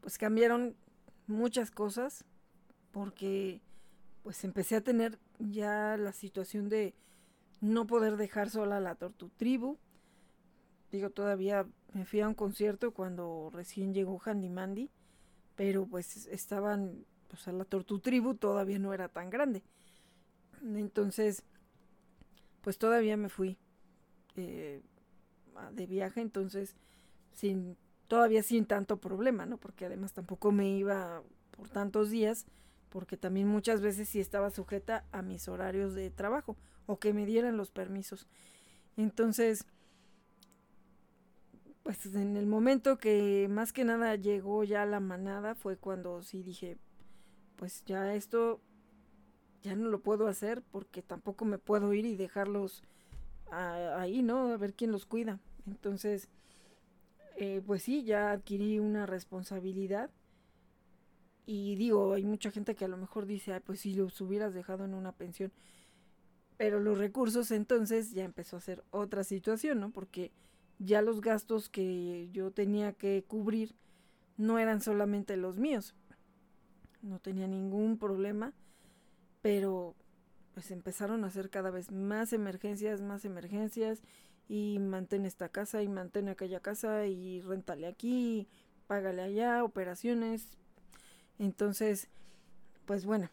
pues cambiaron muchas cosas porque pues empecé a tener ya la situación de no poder dejar sola a la Tortu Tribu. Digo, todavía me fui a un concierto cuando recién llegó Handy Mandy, pero pues estaban, o sea, la Tortu Tribu todavía no era tan grande. Entonces, pues todavía me fui eh, de viaje, entonces, sin, todavía sin tanto problema, ¿no? Porque además tampoco me iba por tantos días porque también muchas veces sí estaba sujeta a mis horarios de trabajo o que me dieran los permisos. Entonces, pues en el momento que más que nada llegó ya la manada fue cuando sí dije, pues ya esto ya no lo puedo hacer porque tampoco me puedo ir y dejarlos ahí, ¿no? A ver quién los cuida. Entonces, eh, pues sí, ya adquirí una responsabilidad y digo, hay mucha gente que a lo mejor dice, Ay, pues si los hubieras dejado en una pensión. Pero los recursos entonces ya empezó a ser otra situación, ¿no? Porque ya los gastos que yo tenía que cubrir no eran solamente los míos. No tenía ningún problema, pero pues empezaron a hacer cada vez más emergencias, más emergencias y mantén esta casa y mantén aquella casa y rentale aquí, págale allá, operaciones, entonces, pues bueno,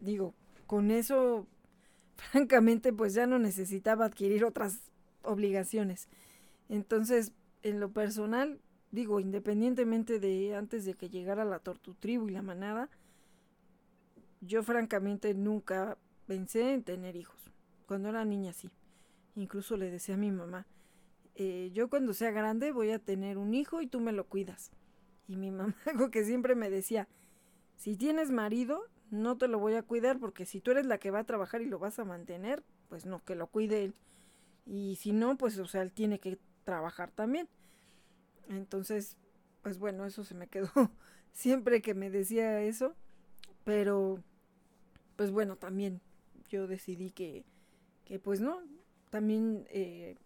digo, con eso, *laughs* francamente, pues ya no necesitaba adquirir otras obligaciones. Entonces, en lo personal, digo, independientemente de antes de que llegara la Tortu Tribu y la manada, yo francamente nunca pensé en tener hijos. Cuando era niña sí. Incluso le decía a mi mamá, eh, yo cuando sea grande voy a tener un hijo y tú me lo cuidas. Y mi *laughs* mamá algo que siempre me decía, si tienes marido, no te lo voy a cuidar porque si tú eres la que va a trabajar y lo vas a mantener, pues no, que lo cuide él. Y si no, pues, o sea, él tiene que trabajar también. Entonces, pues bueno, eso se me quedó *laughs* siempre que me decía eso. Pero, pues bueno, también yo decidí que, que pues no, también eh,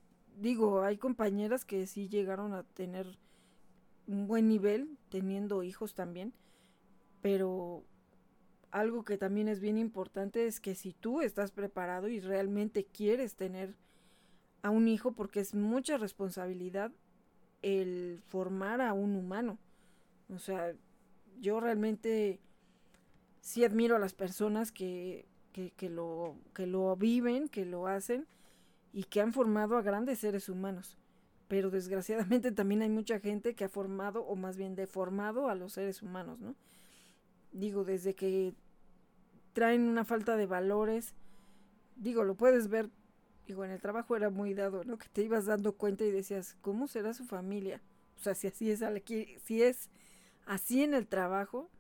digo, hay compañeras que sí llegaron a tener un buen nivel, teniendo hijos también, pero algo que también es bien importante es que si tú estás preparado y realmente quieres tener a un hijo, porque es mucha responsabilidad el formar a un humano. O sea, yo realmente sí admiro a las personas que, que, lo, que lo viven, que lo hacen y que han formado a grandes seres humanos. Pero desgraciadamente también hay mucha gente que ha formado, o más bien deformado, a los seres humanos, ¿no? Digo, desde que traen una falta de valores. Digo, lo puedes ver, digo, en el trabajo era muy dado, ¿no? Que te ibas dando cuenta y decías, ¿cómo será su familia? O sea, si así es, si es así en el trabajo,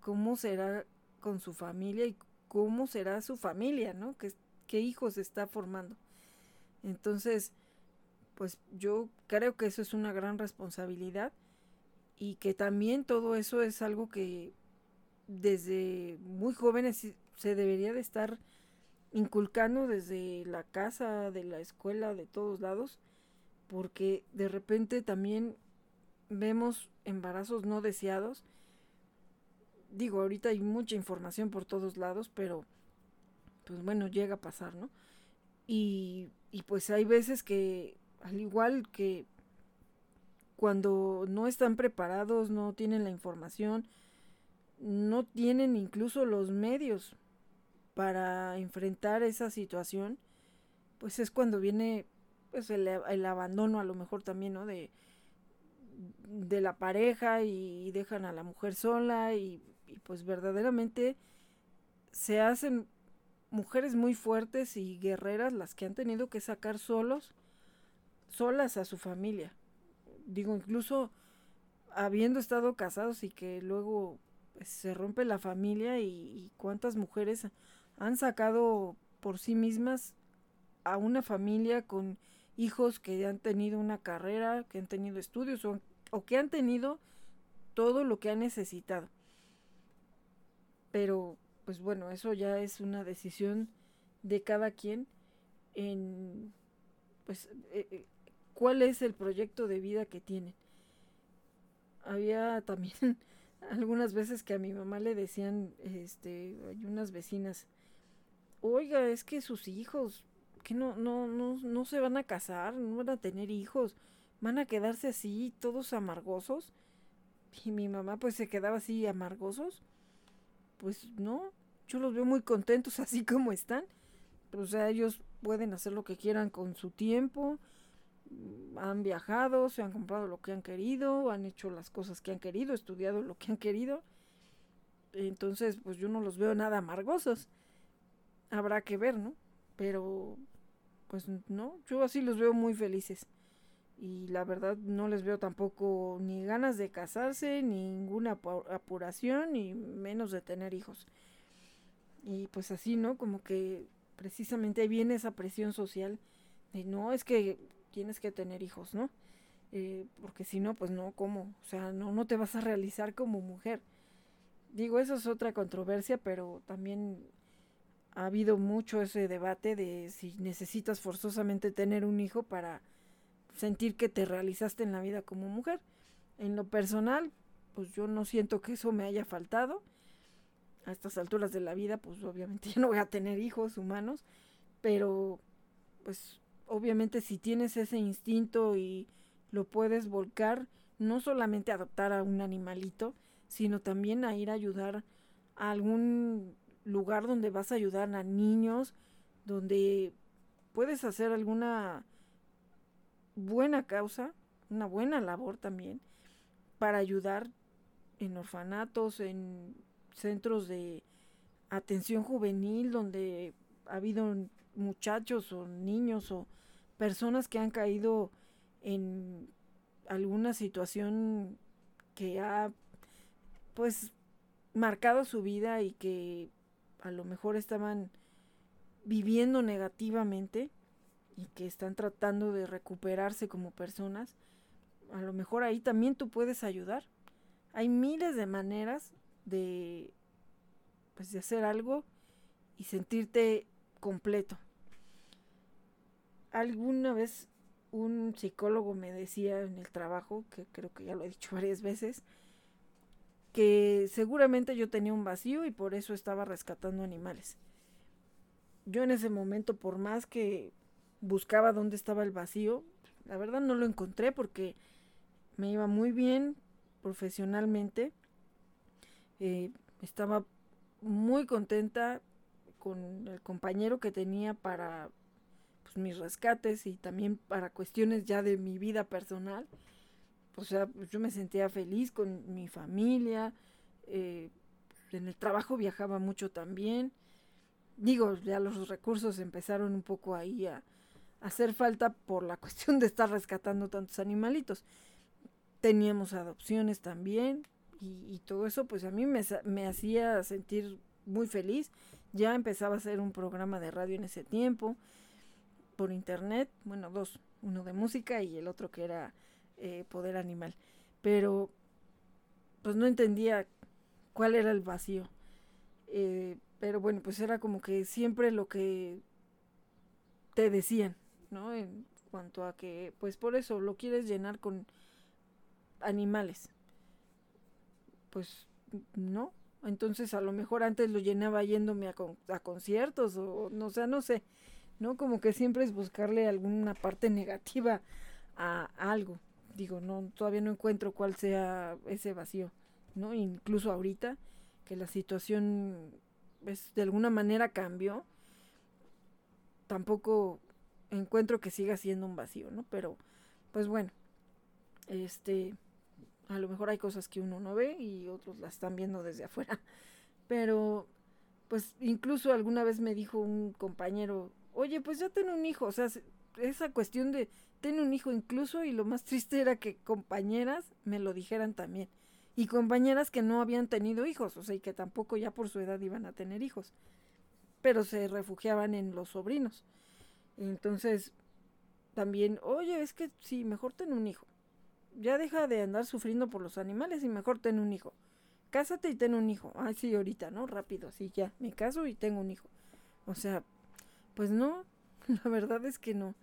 ¿cómo será con su familia y cómo será su familia, ¿no? ¿Qué, qué hijos está formando? Entonces, pues yo creo que eso es una gran responsabilidad y que también todo eso es algo que desde muy jóvenes se debería de estar inculcando desde la casa, de la escuela, de todos lados, porque de repente también vemos embarazos no deseados. Digo, ahorita hay mucha información por todos lados, pero pues bueno, llega a pasar, ¿no? Y, y pues hay veces que, al igual que cuando no están preparados, no tienen la información, no tienen incluso los medios para enfrentar esa situación, pues es cuando viene pues el, abandono a lo mejor también, ¿no? De, de la pareja y, dejan a la mujer sola y, y, pues verdaderamente se hacen mujeres muy fuertes y guerreras las que han tenido que sacar solos, solas a su familia. Digo, incluso habiendo estado casados y que luego se rompe la familia y, cuántas mujeres han sacado por sí mismas a una familia con hijos que han tenido una carrera, que han tenido estudios o, que han tenido todo lo que han necesitado. Pero, pues bueno, eso ya es una decisión de cada quien en, pues, eh, eh, cuál es el proyecto de vida que tienen. Había también algunas veces que a mi mamá le decían, este, hay unas vecinas, oiga, es que sus hijos, que no, no, no, no se van a casar, no van a tener hijos, van a quedarse así, todos amargosos. Y mi mamá pues se quedaba así amargosos. Pues no, yo los veo muy contentos *laughs* así como están. O sea, ellos pueden hacer lo que quieran con su tiempo, han viajado, se han comprado lo que han querido, han hecho las cosas que han querido, estudiado lo que han querido. Entonces, pues yo no los veo nada amargosos. Habrá que ver, ¿no? Pero, pues no, yo así los veo muy felices. Y la verdad no les veo tampoco ni ganas de casarse, ni ninguna apuración, ni menos de tener hijos. Y pues así, ¿no? Como que precisamente viene esa presión social de no, es que tienes que tener hijos, ¿no? Eh, porque si no, pues no, ¿cómo? O sea, no, no te vas a realizar como mujer. Digo, eso es otra controversia, pero también ha habido mucho ese debate de si necesitas forzosamente tener un hijo para sentir que te realizaste en la vida como mujer. En lo personal, pues yo no siento que eso me haya faltado. A estas alturas de la vida, pues obviamente *laughs* ya no voy a tener hijos humanos, pero pues obviamente si tienes ese instinto y lo puedes volcar, no solamente a adoptar a un animalito, sino también a ir a ayudar a algún lugar donde vas a ayudar a niños, donde puedes hacer alguna buena causa, una buena labor también, para ayudar en orfanatos, en centros de atención juvenil, donde ha habido muchachos o niños o personas que han caído en alguna situación que ha pues marcado su vida y que a lo mejor estaban viviendo negativamente y que están tratando de recuperarse como personas, a lo mejor ahí también tú puedes ayudar. Hay miles de maneras de pues de hacer algo y sentirte completo. Alguna vez un psicólogo me decía en el trabajo, que creo que ya lo he dicho *laughs* varias veces, que seguramente yo tenía un vacío y por eso estaba rescatando animales. Yo en ese momento, por más que buscaba dónde estaba el vacío, la verdad no lo encontré porque me iba muy bien profesionalmente. Eh, estaba muy contenta con el compañero que tenía para pues, mis rescates y también para cuestiones ya de mi vida personal. O sea, pues, yo me sentía feliz con mi familia. Eh, en el trabajo viajaba mucho también. Digo, ya los recursos empezaron un poco ahí a, hacer falta por la *laughs* cuestión de estar rescatando tantos animalitos. Teníamos adopciones también y, todo eso pues a mí me, me hacía sentir muy feliz. Ya empezaba a hacer un programa de radio en ese tiempo, por internet, bueno, dos, uno de música y el otro que era eh, poder animal. Pero pues no entendía cuál era el vacío. Eh, pero bueno, pues era como que siempre lo que te decían, ¿no? En cuanto a que, pues por eso lo quieres llenar con animales. Pues no. Entonces a lo mejor antes lo llenaba yéndome a, a conciertos o no, o no sé, ¿no? Como que siempre es buscarle alguna parte negativa a, algo. Digo, no, todavía no encuentro cuál sea ese vacío, ¿no? Incluso ahorita que la situación es, de alguna manera cambió, tampoco encuentro que siga siendo un vacío, ¿no? Pero, pues bueno, este, a lo mejor hay cosas que uno no ve y otros las están viendo desde afuera. Pero, pues incluso alguna vez me dijo un compañero, oye, pues ya tengo un hijo, o sea, esa cuestión de tener un hijo incluso y lo más triste era que compañeras me lo dijeran también. Y compañeras que no habían tenido hijos, o sea, y que tampoco ya por su edad iban a tener hijos, pero se refugiaban en los sobrinos. Entonces, también, oye, es que sí, mejor ten un hijo. Ya deja de andar sufriendo por los animales y mejor ten un hijo. Cásate y ten un hijo. Ay, sí, ahorita, ¿no? Rápido, así ya, me caso y tengo un hijo. O sea, pues no, *laughs* la verdad es que no.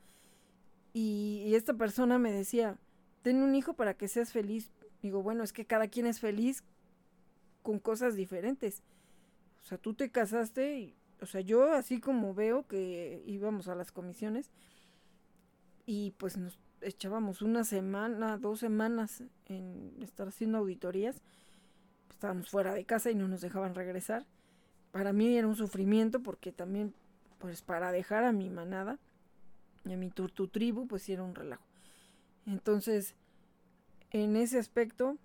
Y, esta persona me decía, ten un hijo para que seas feliz. Digo, bueno, es que cada quien es feliz con cosas diferentes. O sea, tú te casaste y o sea, yo así como veo que íbamos a las comisiones y pues nos echábamos una semana, dos semanas en estar haciendo auditorías, estábamos fuera de casa y no nos dejaban regresar. Para mí era un sufrimiento porque también, pues para dejar a mi manada y a mi turtu tribu, pues era un relajo. Entonces, en ese aspecto,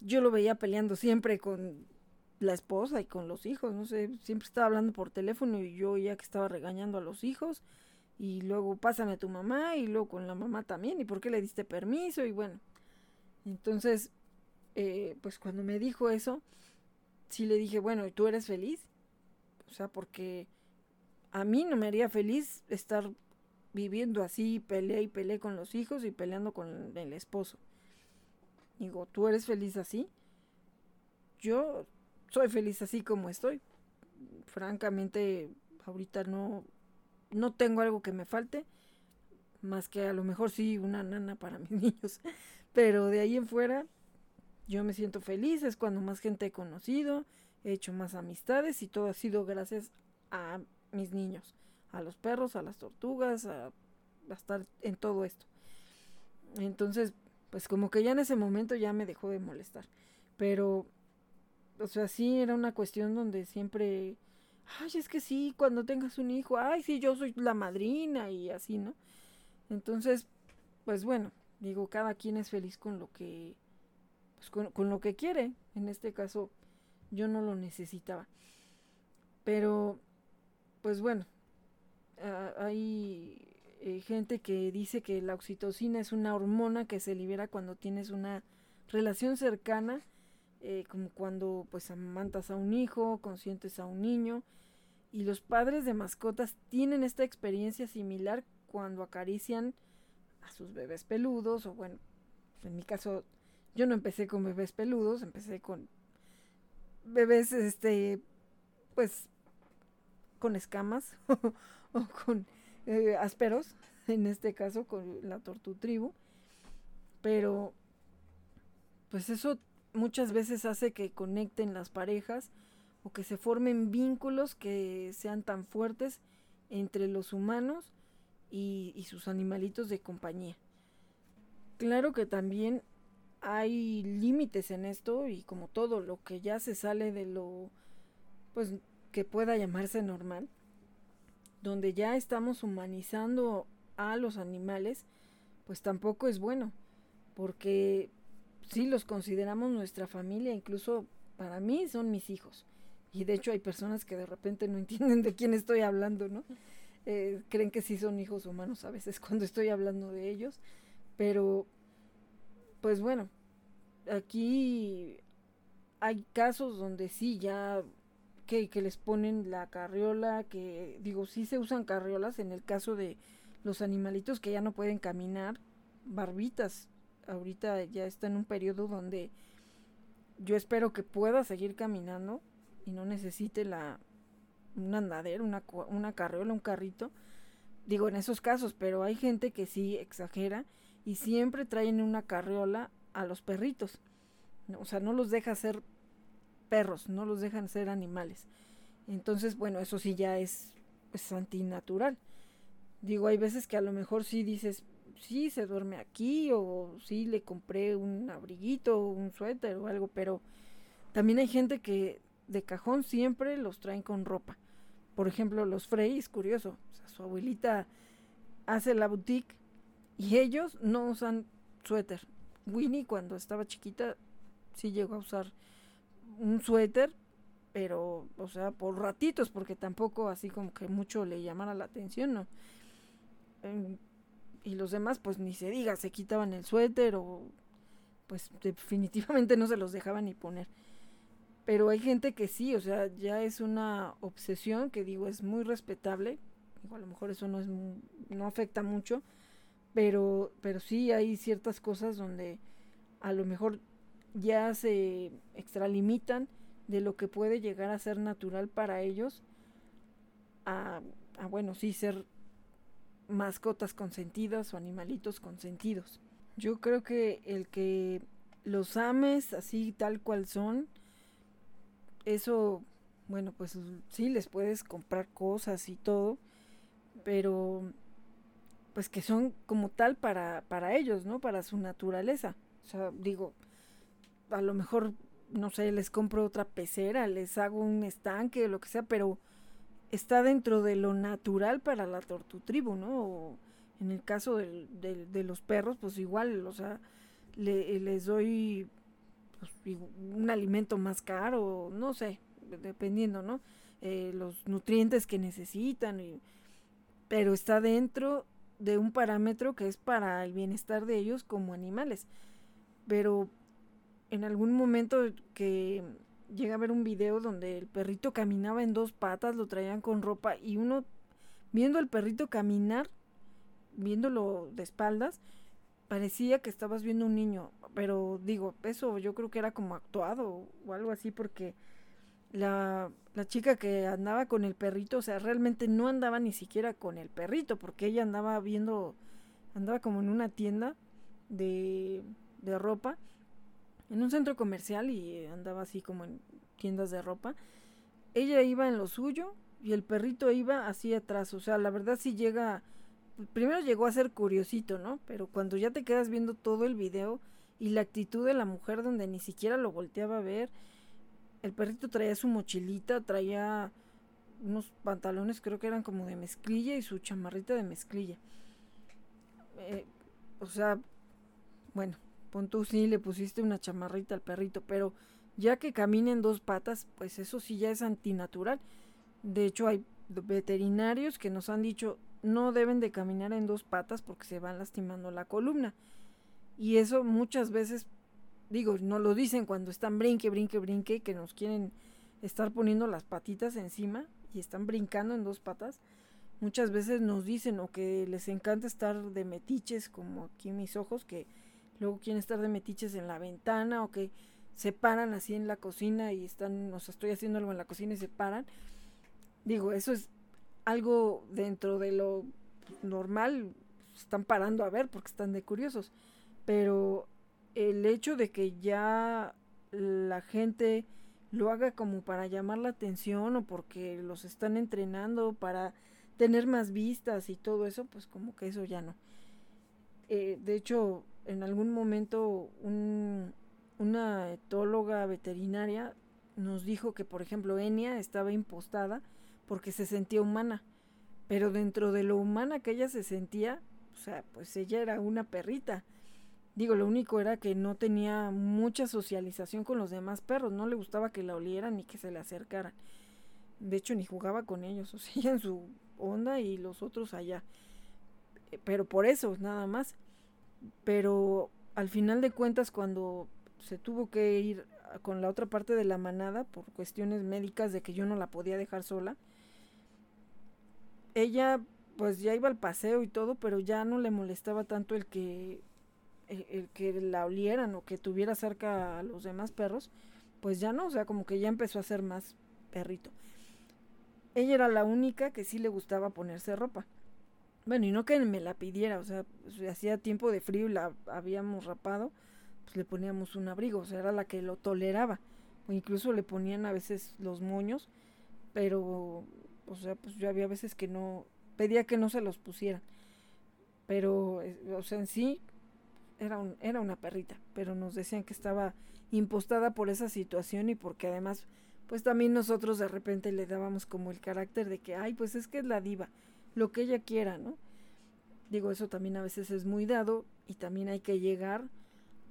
yo lo veía peleando siempre con la esposa y con los hijos, no sé, siempre estaba hablando por teléfono y yo ya que estaba regañando a los hijos y luego pásame a tu mamá y luego con la mamá también y por qué le diste permiso y bueno, entonces, eh, pues cuando me dijo eso, sí le dije, bueno, ¿y tú eres feliz? O sea, porque a mí no me haría feliz estar viviendo así, peleé y peleé con los hijos y peleando con el esposo. Digo, ¿tú eres feliz así? Yo soy feliz así como estoy. Francamente, ahorita no, no tengo algo que me falte, más que a lo mejor sí una nana para *laughs* mis niños. Pero de ahí en fuera, yo me siento feliz, es cuando más gente he conocido, he hecho más amistades y todo ha sido gracias a mis niños, a los perros, a las tortugas, a, estar en todo esto. Entonces, pues como que ya en ese momento ya me dejó de molestar. Pero o sea, sí era una cuestión donde siempre, ay, es que sí, cuando tengas un hijo, ay, sí, yo soy la madrina y así, ¿no? Entonces, pues bueno, digo, cada quien es feliz con lo que, pues con, lo que quiere. En este caso, yo no lo necesitaba. Pero, pues bueno, hay eh, gente que dice que la oxitocina es una hormona que se libera cuando tienes una relación cercana eh, como cuando pues amantas a un hijo, consientes a un niño, y los padres de mascotas tienen esta experiencia similar cuando acarician a sus bebés peludos, o bueno, en mi caso yo no empecé con bebés peludos, empecé con bebés, este, pues, con escamas *laughs* o con eh, ásperos, en este caso con la tortutribu, pero pues eso muchas veces hace que conecten las parejas o que se formen vínculos que sean tan fuertes entre los humanos y, y sus animalitos de compañía. Claro que también hay límites en esto y como todo lo que ya se sale de lo pues que pueda llamarse normal, donde ya estamos humanizando a los animales, pues tampoco es bueno, porque si los consideramos nuestra familia, incluso para mí son mis hijos. Y de hecho hay personas que de repente no *laughs* entienden de quién estoy hablando, ¿no? Eh, creen que sí son hijos humanos a veces cuando estoy hablando de ellos, pero pues bueno, aquí hay casos donde sí ya que, les ponen la carriola, que digo, sí se usan carriolas en el caso de los animalitos que ya no pueden caminar, barbitas. Ahorita ya está en un periodo donde yo espero que pueda seguir caminando y no necesite la un andadero, una, una carriola, un carrito. Digo, en esos casos, pero hay gente que sí exagera y siempre traen una carriola a los perritos. O sea, no los deja ser perros, no los dejan ser animales. Entonces, bueno, eso sí ya es, es antinatural. Digo, hay veces que a lo mejor sí dices, sí, se duerme aquí, o sí le compré un abriguito, un suéter o algo, pero también hay gente que de cajón siempre los traen con ropa. Por ejemplo, los Frey, es curioso, o sea, su abuelita hace la boutique y ellos no usan suéter. Winnie cuando estaba chiquita sí llegó a usar un suéter, pero, o sea, por ratitos, porque tampoco así como que mucho le llamara la atención, ¿no? Em, y los demás, pues ni se diga, se quitaban el suéter o pues definitivamente no se los dejaban ni poner. Pero hay gente que sí, o sea, ya es una obsesión que digo es muy respetable. A lo mejor eso no es no afecta mucho, pero pero sí hay ciertas cosas donde a lo mejor ya se extralimitan de lo que puede llegar a ser natural para ellos a, bueno, sí ser mascotas consentidas o animalitos consentidos. Yo creo que el que los ames así tal cual son, eso, bueno, pues sí les puedes comprar cosas y todo, pero pues que son como tal para, para ellos, ¿no? Para su naturaleza. O sea, digo, a lo mejor, no sé, les compro otra pecera, les hago un estanque, lo que sea, pero está dentro de lo natural para la tortutribu, ¿no? O en el caso del, de los perros, pues igual, o sea, les doy pues, un alimento más caro, no sé, dependiendo, ¿no? Eh, los nutrientes que necesitan, pero está dentro de un parámetro que es para el bienestar de ellos como animales. Pero en algún momento que llega a ver un video donde el perrito caminaba en dos patas, lo traían con ropa y uno viendo al perrito caminar, viéndolo de espaldas, parecía que estabas viendo un niño, pero digo, eso yo creo que era como actuado o algo así porque la, la chica que andaba con el perrito, o sea, realmente no andaba ni siquiera con el perrito porque ella andaba viendo, andaba como en una tienda de, de ropa en un centro comercial y andaba así como en tiendas de ropa. Ella iba en lo suyo y el perrito iba así atrás. O sea, la verdad sí llega. Primero llegó a ser curiosito, ¿no? Pero cuando ya te quedas viendo todo el video y la actitud de la mujer donde ni siquiera lo volteaba a ver, el perrito traía su mochilita, traía unos pantalones, creo que eran como de mezclilla y su chamarrita de mezclilla. Eh, o sea, bueno, Pon tú sí le pusiste una chamarrita al perrito, pero ya que camina en dos patas, pues eso sí ya es antinatural. De hecho, hay veterinarios que nos han dicho no deben de caminar en dos patas porque se van lastimando la columna. Y eso muchas veces digo, no lo dicen cuando están brinque, brinque, brinque, que nos quieren estar poniendo las patitas encima y están brincando en dos patas. Muchas veces nos dicen o que les encanta estar de metiches, como aquí mis ojos, que luego quieren estar de metiches en la ventana o que se paran así en la cocina y están, o sea, estoy haciendo algo en la cocina y se paran. Digo, eso es algo dentro de lo normal, están parando a ver porque están de curiosos, pero el hecho de que ya la gente lo haga como para llamar la atención o porque los están entrenando para tener más vistas y todo eso, pues como que eso ya no. Eh, de hecho, en algún momento una etóloga veterinaria nos dijo que, por ejemplo, Enia estaba impostada porque se sentía humana, pero dentro de lo humana que ella se sentía, o sea, pues ella era una perrita. Digo, lo único era que no tenía mucha socialización con los demás perros, no le gustaba que la olieran ni que se le acercaran. De hecho, ni jugaba con ellos, *laughs* o sea, en su onda y los otros allá. Pero por eso, nada más. Pero al final de cuentas, cuando se tuvo que ir con la otra parte de la manada por cuestiones médicas de que yo no la podía dejar sola, ella pues ya iba al paseo y todo, pero ya no le molestaba tanto el que el, que la olieran o que tuviera cerca a los demás perros, pues ya no, o sea, como que ya empezó a ser más perrito. Ella era la única que sí le gustaba ponerse ropa. Bueno, y no que me la pidiera, o sea, si hacía tiempo de frío y la habíamos rapado, pues le poníamos un abrigo, o sea, era la que lo toleraba. O incluso le ponían a veces los moños, pero, o sea, pues yo había veces que no, pedía que no se los pusieran. Pero, o sea, en sí, era, un, era una perrita, pero nos decían que estaba impostada por esa situación y porque además, pues también nosotros de repente le dábamos como el carácter de que, ay, pues es que es la diva lo que ella quiera, ¿no? Digo, eso también a veces es muy dado y también hay que llegar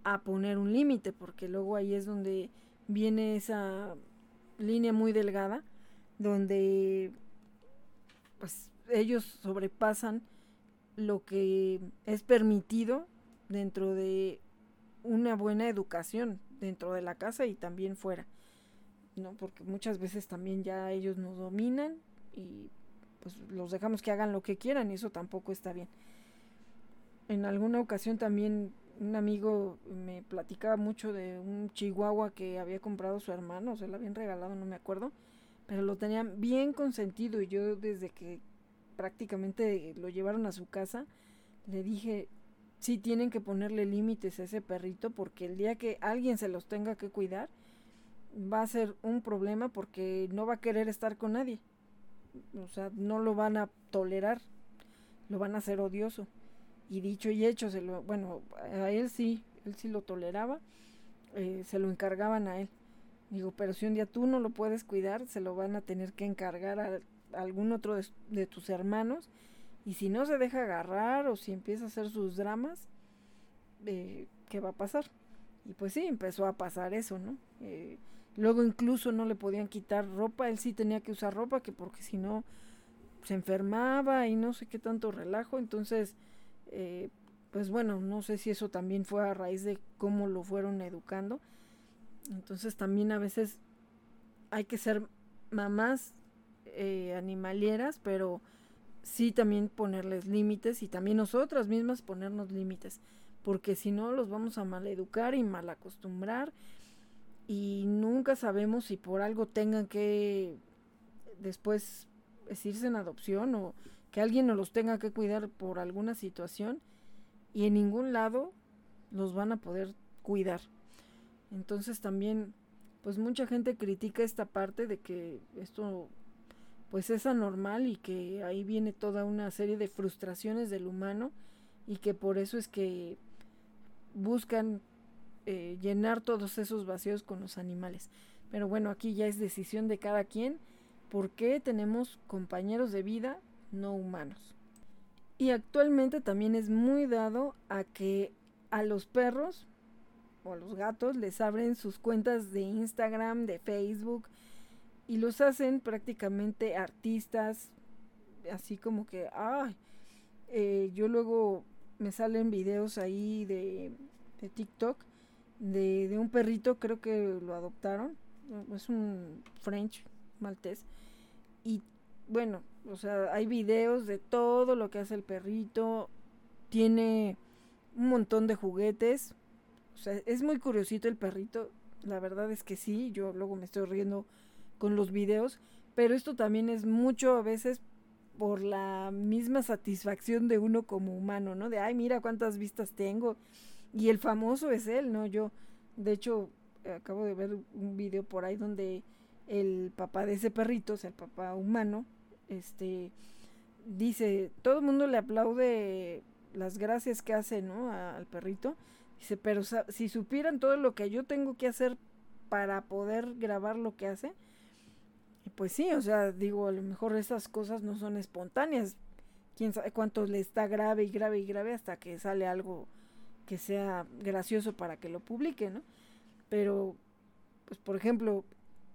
a poner un límite, porque luego ahí es donde viene esa línea muy delgada, donde pues ellos sobrepasan lo que es permitido dentro de una buena educación dentro de la casa y también fuera, ¿no? Porque muchas veces también ya ellos nos dominan y pues los dejamos que hagan lo que quieran y eso tampoco está bien. En alguna ocasión también un amigo me platicaba mucho de un chihuahua que había comprado su hermano, se lo habían regalado, no me acuerdo, pero lo tenían bien consentido y yo desde que prácticamente lo llevaron a su casa, le dije, sí tienen que ponerle límites a ese perrito porque el día que alguien se los tenga que cuidar, va a ser un problema porque no va a querer estar con nadie o sea, no lo van a tolerar, lo van a hacer odioso. Y dicho y hecho, se lo, bueno, a él sí, él sí lo toleraba, eh, se lo encargaban a él. Digo, pero si un día tú no lo puedes cuidar, se lo van a tener que encargar a, algún otro de, tus hermanos. Y si no se deja agarrar o si empieza a hacer sus dramas, eh, ¿qué va a pasar? Y pues sí, empezó a pasar eso, ¿no? Eh, Luego incluso no le podían quitar ropa, él sí tenía que usar ropa, que porque si no se enfermaba y no sé qué tanto relajo. Entonces, eh, pues bueno, no sé si eso también fue a raíz de cómo lo fueron educando. Entonces también a veces hay que ser mamás eh, animalieras, pero sí también ponerles límites y también nosotras mismas ponernos límites, porque si no los vamos a maleducar y mal acostumbrar y nunca sabemos si por algo tengan que después irse en adopción o que alguien nos los tenga que cuidar por alguna situación y en ningún lado los van a poder cuidar. Entonces también pues mucha gente critica esta parte de que esto pues es anormal y que ahí viene toda una serie de frustraciones del humano y que por eso es que buscan eh, llenar todos esos vacíos con los animales. Pero bueno, aquí ya es decisión de cada quien porque tenemos compañeros de vida no humanos. Y actualmente también es muy dado a que a los perros o a los gatos les abren sus cuentas de Instagram, de Facebook y los hacen prácticamente artistas, así como que, ay, eh, yo luego me salen videos ahí de, de TikTok de, un perrito, creo que lo adoptaron, es un French maltés, y bueno, o sea, hay videos de todo lo que hace el perrito, tiene un montón de juguetes, o sea, es muy curiosito el perrito, la verdad es que sí, yo luego me estoy riendo con los videos, pero esto también es mucho a veces por la misma satisfacción de uno como humano, ¿no? De, ay, mira cuántas vistas tengo. Y el famoso es él, ¿no? Yo, de hecho, acabo de ver un video por ahí donde el papá de ese perrito, o sea, el papá humano, este, dice, todo el mundo le aplaude las gracias que hace, ¿no? al perrito. Dice, pero si supieran todo lo que yo tengo que hacer para poder grabar lo que hace, pues sí, o sea, digo, a lo mejor esas cosas no son espontáneas. Quién sabe cuánto le está grave y grave y grave hasta que sale algo que sea gracioso para que lo publique, ¿no? Pero, pues por ejemplo,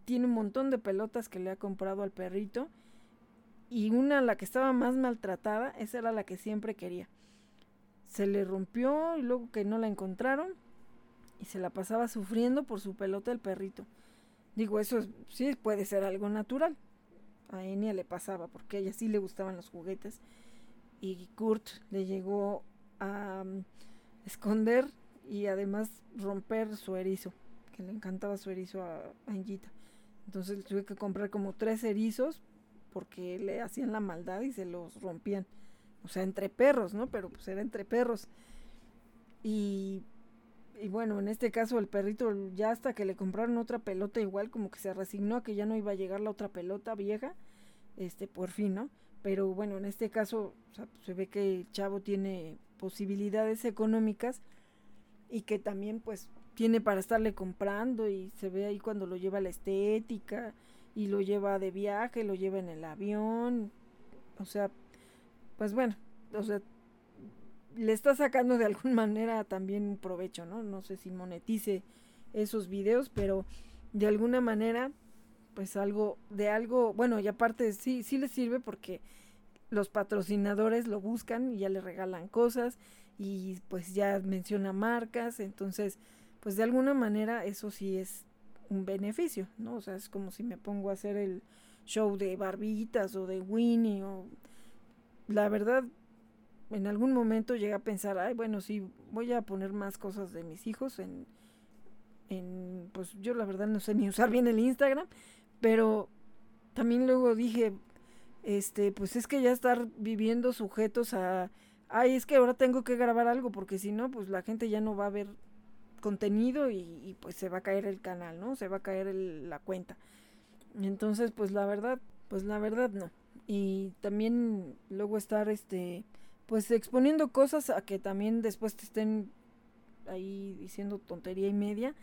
tiene un montón de pelotas que le ha comprado al perrito y una, la que estaba más maltratada, esa era la que siempre quería. Se le rompió y luego que no la encontraron y se la pasaba sufriendo por su pelota el perrito. Digo, eso sí puede ser algo natural. A Enya le pasaba porque a ella sí le gustaban los juguetes. Y Kurt le llegó a esconder y además romper su erizo, que le encantaba su erizo a, Anjita. Entonces tuve que comprar como tres erizos porque le hacían la maldad y se los rompían. O sea, entre perros, ¿no? Pero pues era entre perros. Y y bueno, en este caso el perrito ya hasta que le compraron otra pelota igual como que se resignó a que ya no iba a llegar la otra pelota vieja, este por fin, ¿no? Pero bueno, en este caso se ve que el chavo tiene posibilidades económicas y que también pues tiene para estarle comprando y se ve ahí cuando lo lleva la estética y lo lleva de viaje, lo lleva en el avión, o sea, pues bueno, o sea, le está sacando de alguna *laughs* manera también un provecho, ¿no? No sé si monetice esos videos, pero de alguna manera, pues algo, de algo, bueno, y aparte sí, sí le sirve porque los patrocinadores lo buscan y ya le regalan cosas y pues ya menciona marcas, entonces, pues de alguna manera eso sí es un beneficio, ¿no? O sea, es como si me pongo a hacer el show de barbitas o de Winnie o la verdad en algún momento llegué a pensar, ay, bueno, sí, voy a poner más cosas de mis hijos en, en, pues yo la verdad no sé ni usar bien el Instagram, pero también luego dije, este, pues es que ya estar viviendo sujetos a, ay, es que ahora tengo que grabar algo, porque si no, pues la gente ya no va a ver contenido y, pues se va a caer el canal, ¿no? Se va a caer la cuenta. Entonces, pues la verdad, pues la verdad no. Y también luego estar, este, pues exponiendo cosas a que también después te estén ahí diciendo tontería y media.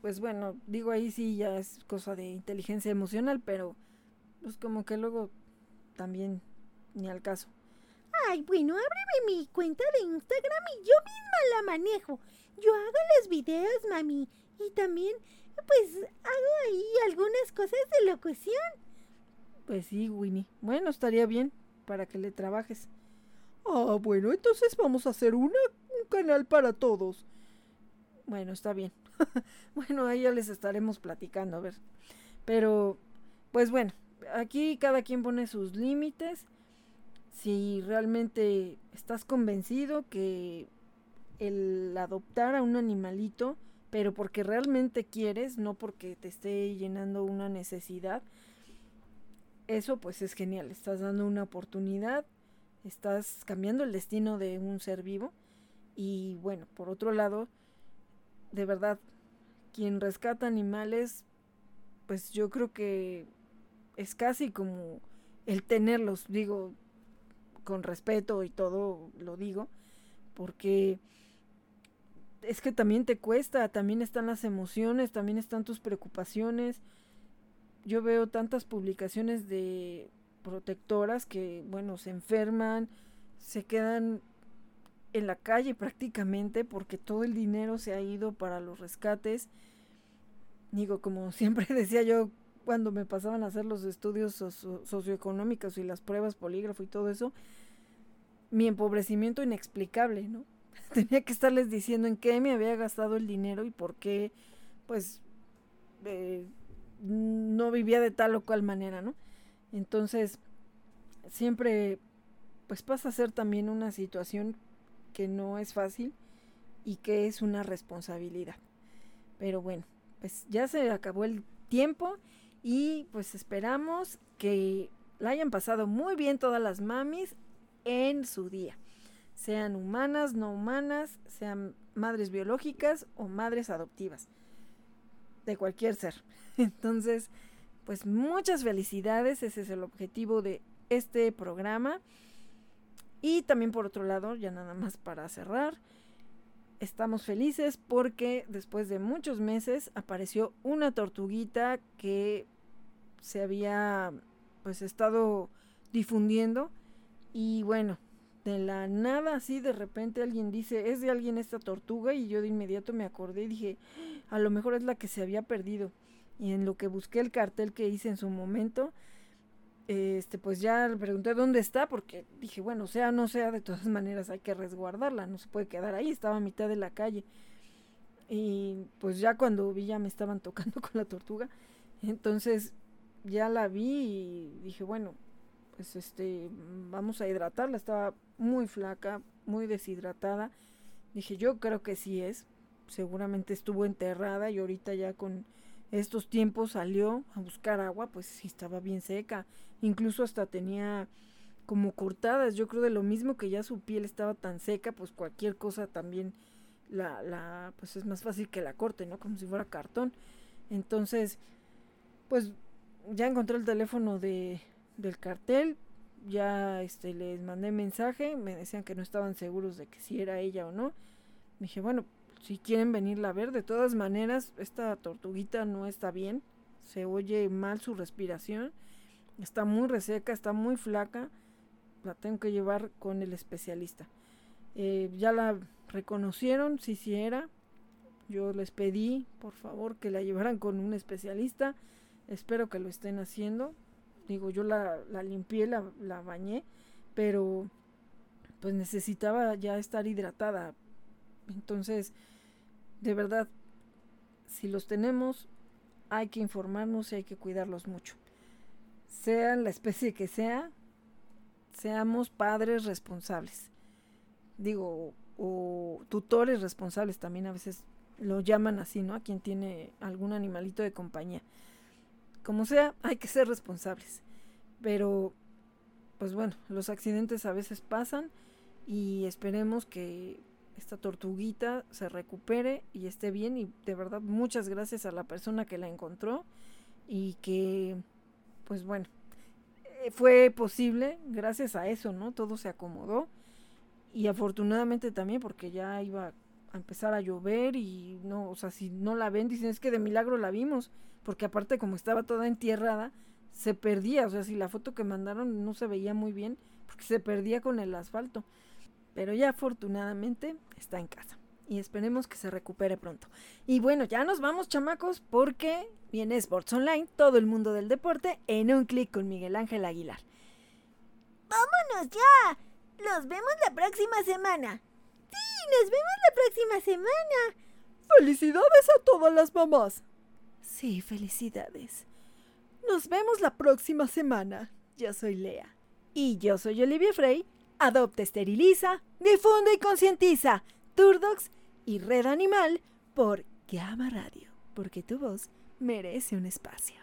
Pues bueno, digo ahí sí ya es cosa de inteligencia emocional, pero pues como que luego también ni al caso. Ay, bueno, ábreme mi cuenta de Instagram y yo misma la manejo. Yo hago los videos, mami. Y también, pues, hago ahí algunas cosas de locución. Pues sí, Winnie. Bueno, estaría bien para que le trabajes. Ah, bueno, entonces vamos a hacer un canal para todos. Bueno, está bien. *laughs* bueno, ahí ya les estaremos platicando, a ver. Pero, pues bueno, aquí cada quien pone sus límites. Si realmente estás convencido que el adoptar a un animalito, pero porque realmente quieres, no porque te esté llenando una necesidad, eso pues es genial. Estás dando una oportunidad estás cambiando el destino de un ser vivo. Y bueno, por otro lado, de verdad, quien rescata animales, pues yo creo que es casi como el tenerlos, digo, con respeto y todo lo digo, porque es que también te cuesta, también están las emociones, también están tus preocupaciones. Yo veo tantas publicaciones de protectoras que, bueno, se enferman, se quedan en la calle prácticamente porque todo el dinero se ha ido para los rescates. Digo, como *laughs* siempre decía yo cuando me pasaban a hacer los estudios socioeconómicos y las pruebas polígrafo y todo eso, mi empobrecimiento inexplicable, ¿no? *laughs* tenía que estarles diciendo en qué me había gastado el dinero y por qué, pues, eh, no vivía de tal o cual manera, ¿no? Entonces, siempre, pues pasa a ser también una situación que no es fácil y que es una responsabilidad. Pero bueno, pues ya se acabó el tiempo y pues esperamos que la hayan pasado muy bien todas las mamis en su día. Sean humanas, no humanas, sean madres biológicas o madres adoptivas. De cualquier ser. *laughs* Entonces, pues muchas felicidades. Ese es el objetivo de este programa. Y también por otro lado, ya nada más para cerrar, estamos felices porque después de muchos meses apareció una tortuguita que se había pues estado difundiendo y bueno, de la nada así de repente alguien dice, es de alguien esta tortuga y yo de inmediato me acordé y dije, a lo mejor es la que se había perdido. Y en lo que busqué el cartel que hice en su momento, este pues ya le pregunté dónde está porque dije, bueno, sea no sea, de todas *laughs* maneras hay que resguardarla, no se puede quedar ahí, estaba a mitad de la calle. Y pues ya cuando vi ya me estaban tocando *laughs* con la tortuga, entonces ya la vi y dije, bueno, pues este vamos a hidratarla, estaba muy flaca, muy deshidratada. Dije, yo creo que sí es, seguramente estuvo enterrada y ahorita ya con estos tiempos salió a buscar agua, pues sí estaba bien seca incluso hasta tenía como cortadas, yo creo de lo mismo que ya su piel estaba tan seca, pues cualquier cosa también la, la, pues es más fácil que la corte, ¿no? Como si fuera cartón. Entonces, pues ya encontré el teléfono de, del cartel, ya este, les mandé mensaje, me decían que no estaban seguros de que si era ella o no. Dije, bueno, si quieren venirla a ver, de todas maneras, esta tortuguita no está bien, se oye mal su respiración Está muy reseca, está muy flaca. La tengo que llevar con el especialista. Eh, ya la reconocieron, sí, sí era. Yo les pedí, por favor, que la llevaran con un especialista. Espero que lo estén haciendo. Digo, yo la, la limpié, la, la bañé, pero pues necesitaba ya estar hidratada. Entonces, de verdad, si los tenemos, hay que informarnos y hay que cuidarlos mucho sea la especie que sea, seamos padres responsables. Digo, o tutores responsables también a veces lo llaman así, ¿no? A quien tiene algún animalito de compañía. Como sea, hay que ser responsables. Pero, pues bueno, los accidentes a veces pasan y esperemos que esta tortuguita se recupere y esté bien. Y de verdad, muchas gracias a la persona que la encontró y que pues bueno, eh, fue posible gracias a eso, ¿no? Todo se acomodó y afortunadamente también porque ya iba a empezar a llover y no, o sea, si no la ven, dicen es que de milagro la vimos, porque aparte como estaba toda entierrada, se perdía, o sea, si la foto que mandaron no se veía muy bien, porque se perdía con el asfalto, pero ya afortunadamente está en casa y esperemos que se recupere pronto. Y bueno, ya nos vamos chamacos porque viene Sports Online, todo el mundo del deporte en un clic con Miguel Ángel Aguilar. ¡Vámonos ya! Nos vemos la próxima semana. Sí, nos vemos la próxima semana. Felicidades a todas las mamás. Sí, felicidades. Nos vemos la próxima semana. Yo soy Lea. Y yo soy Olivia Frey. Adopta, esteriliza, difunde y concientiza. Turdox y Red Animal por Gama Radio, porque tu voz merece un espacio.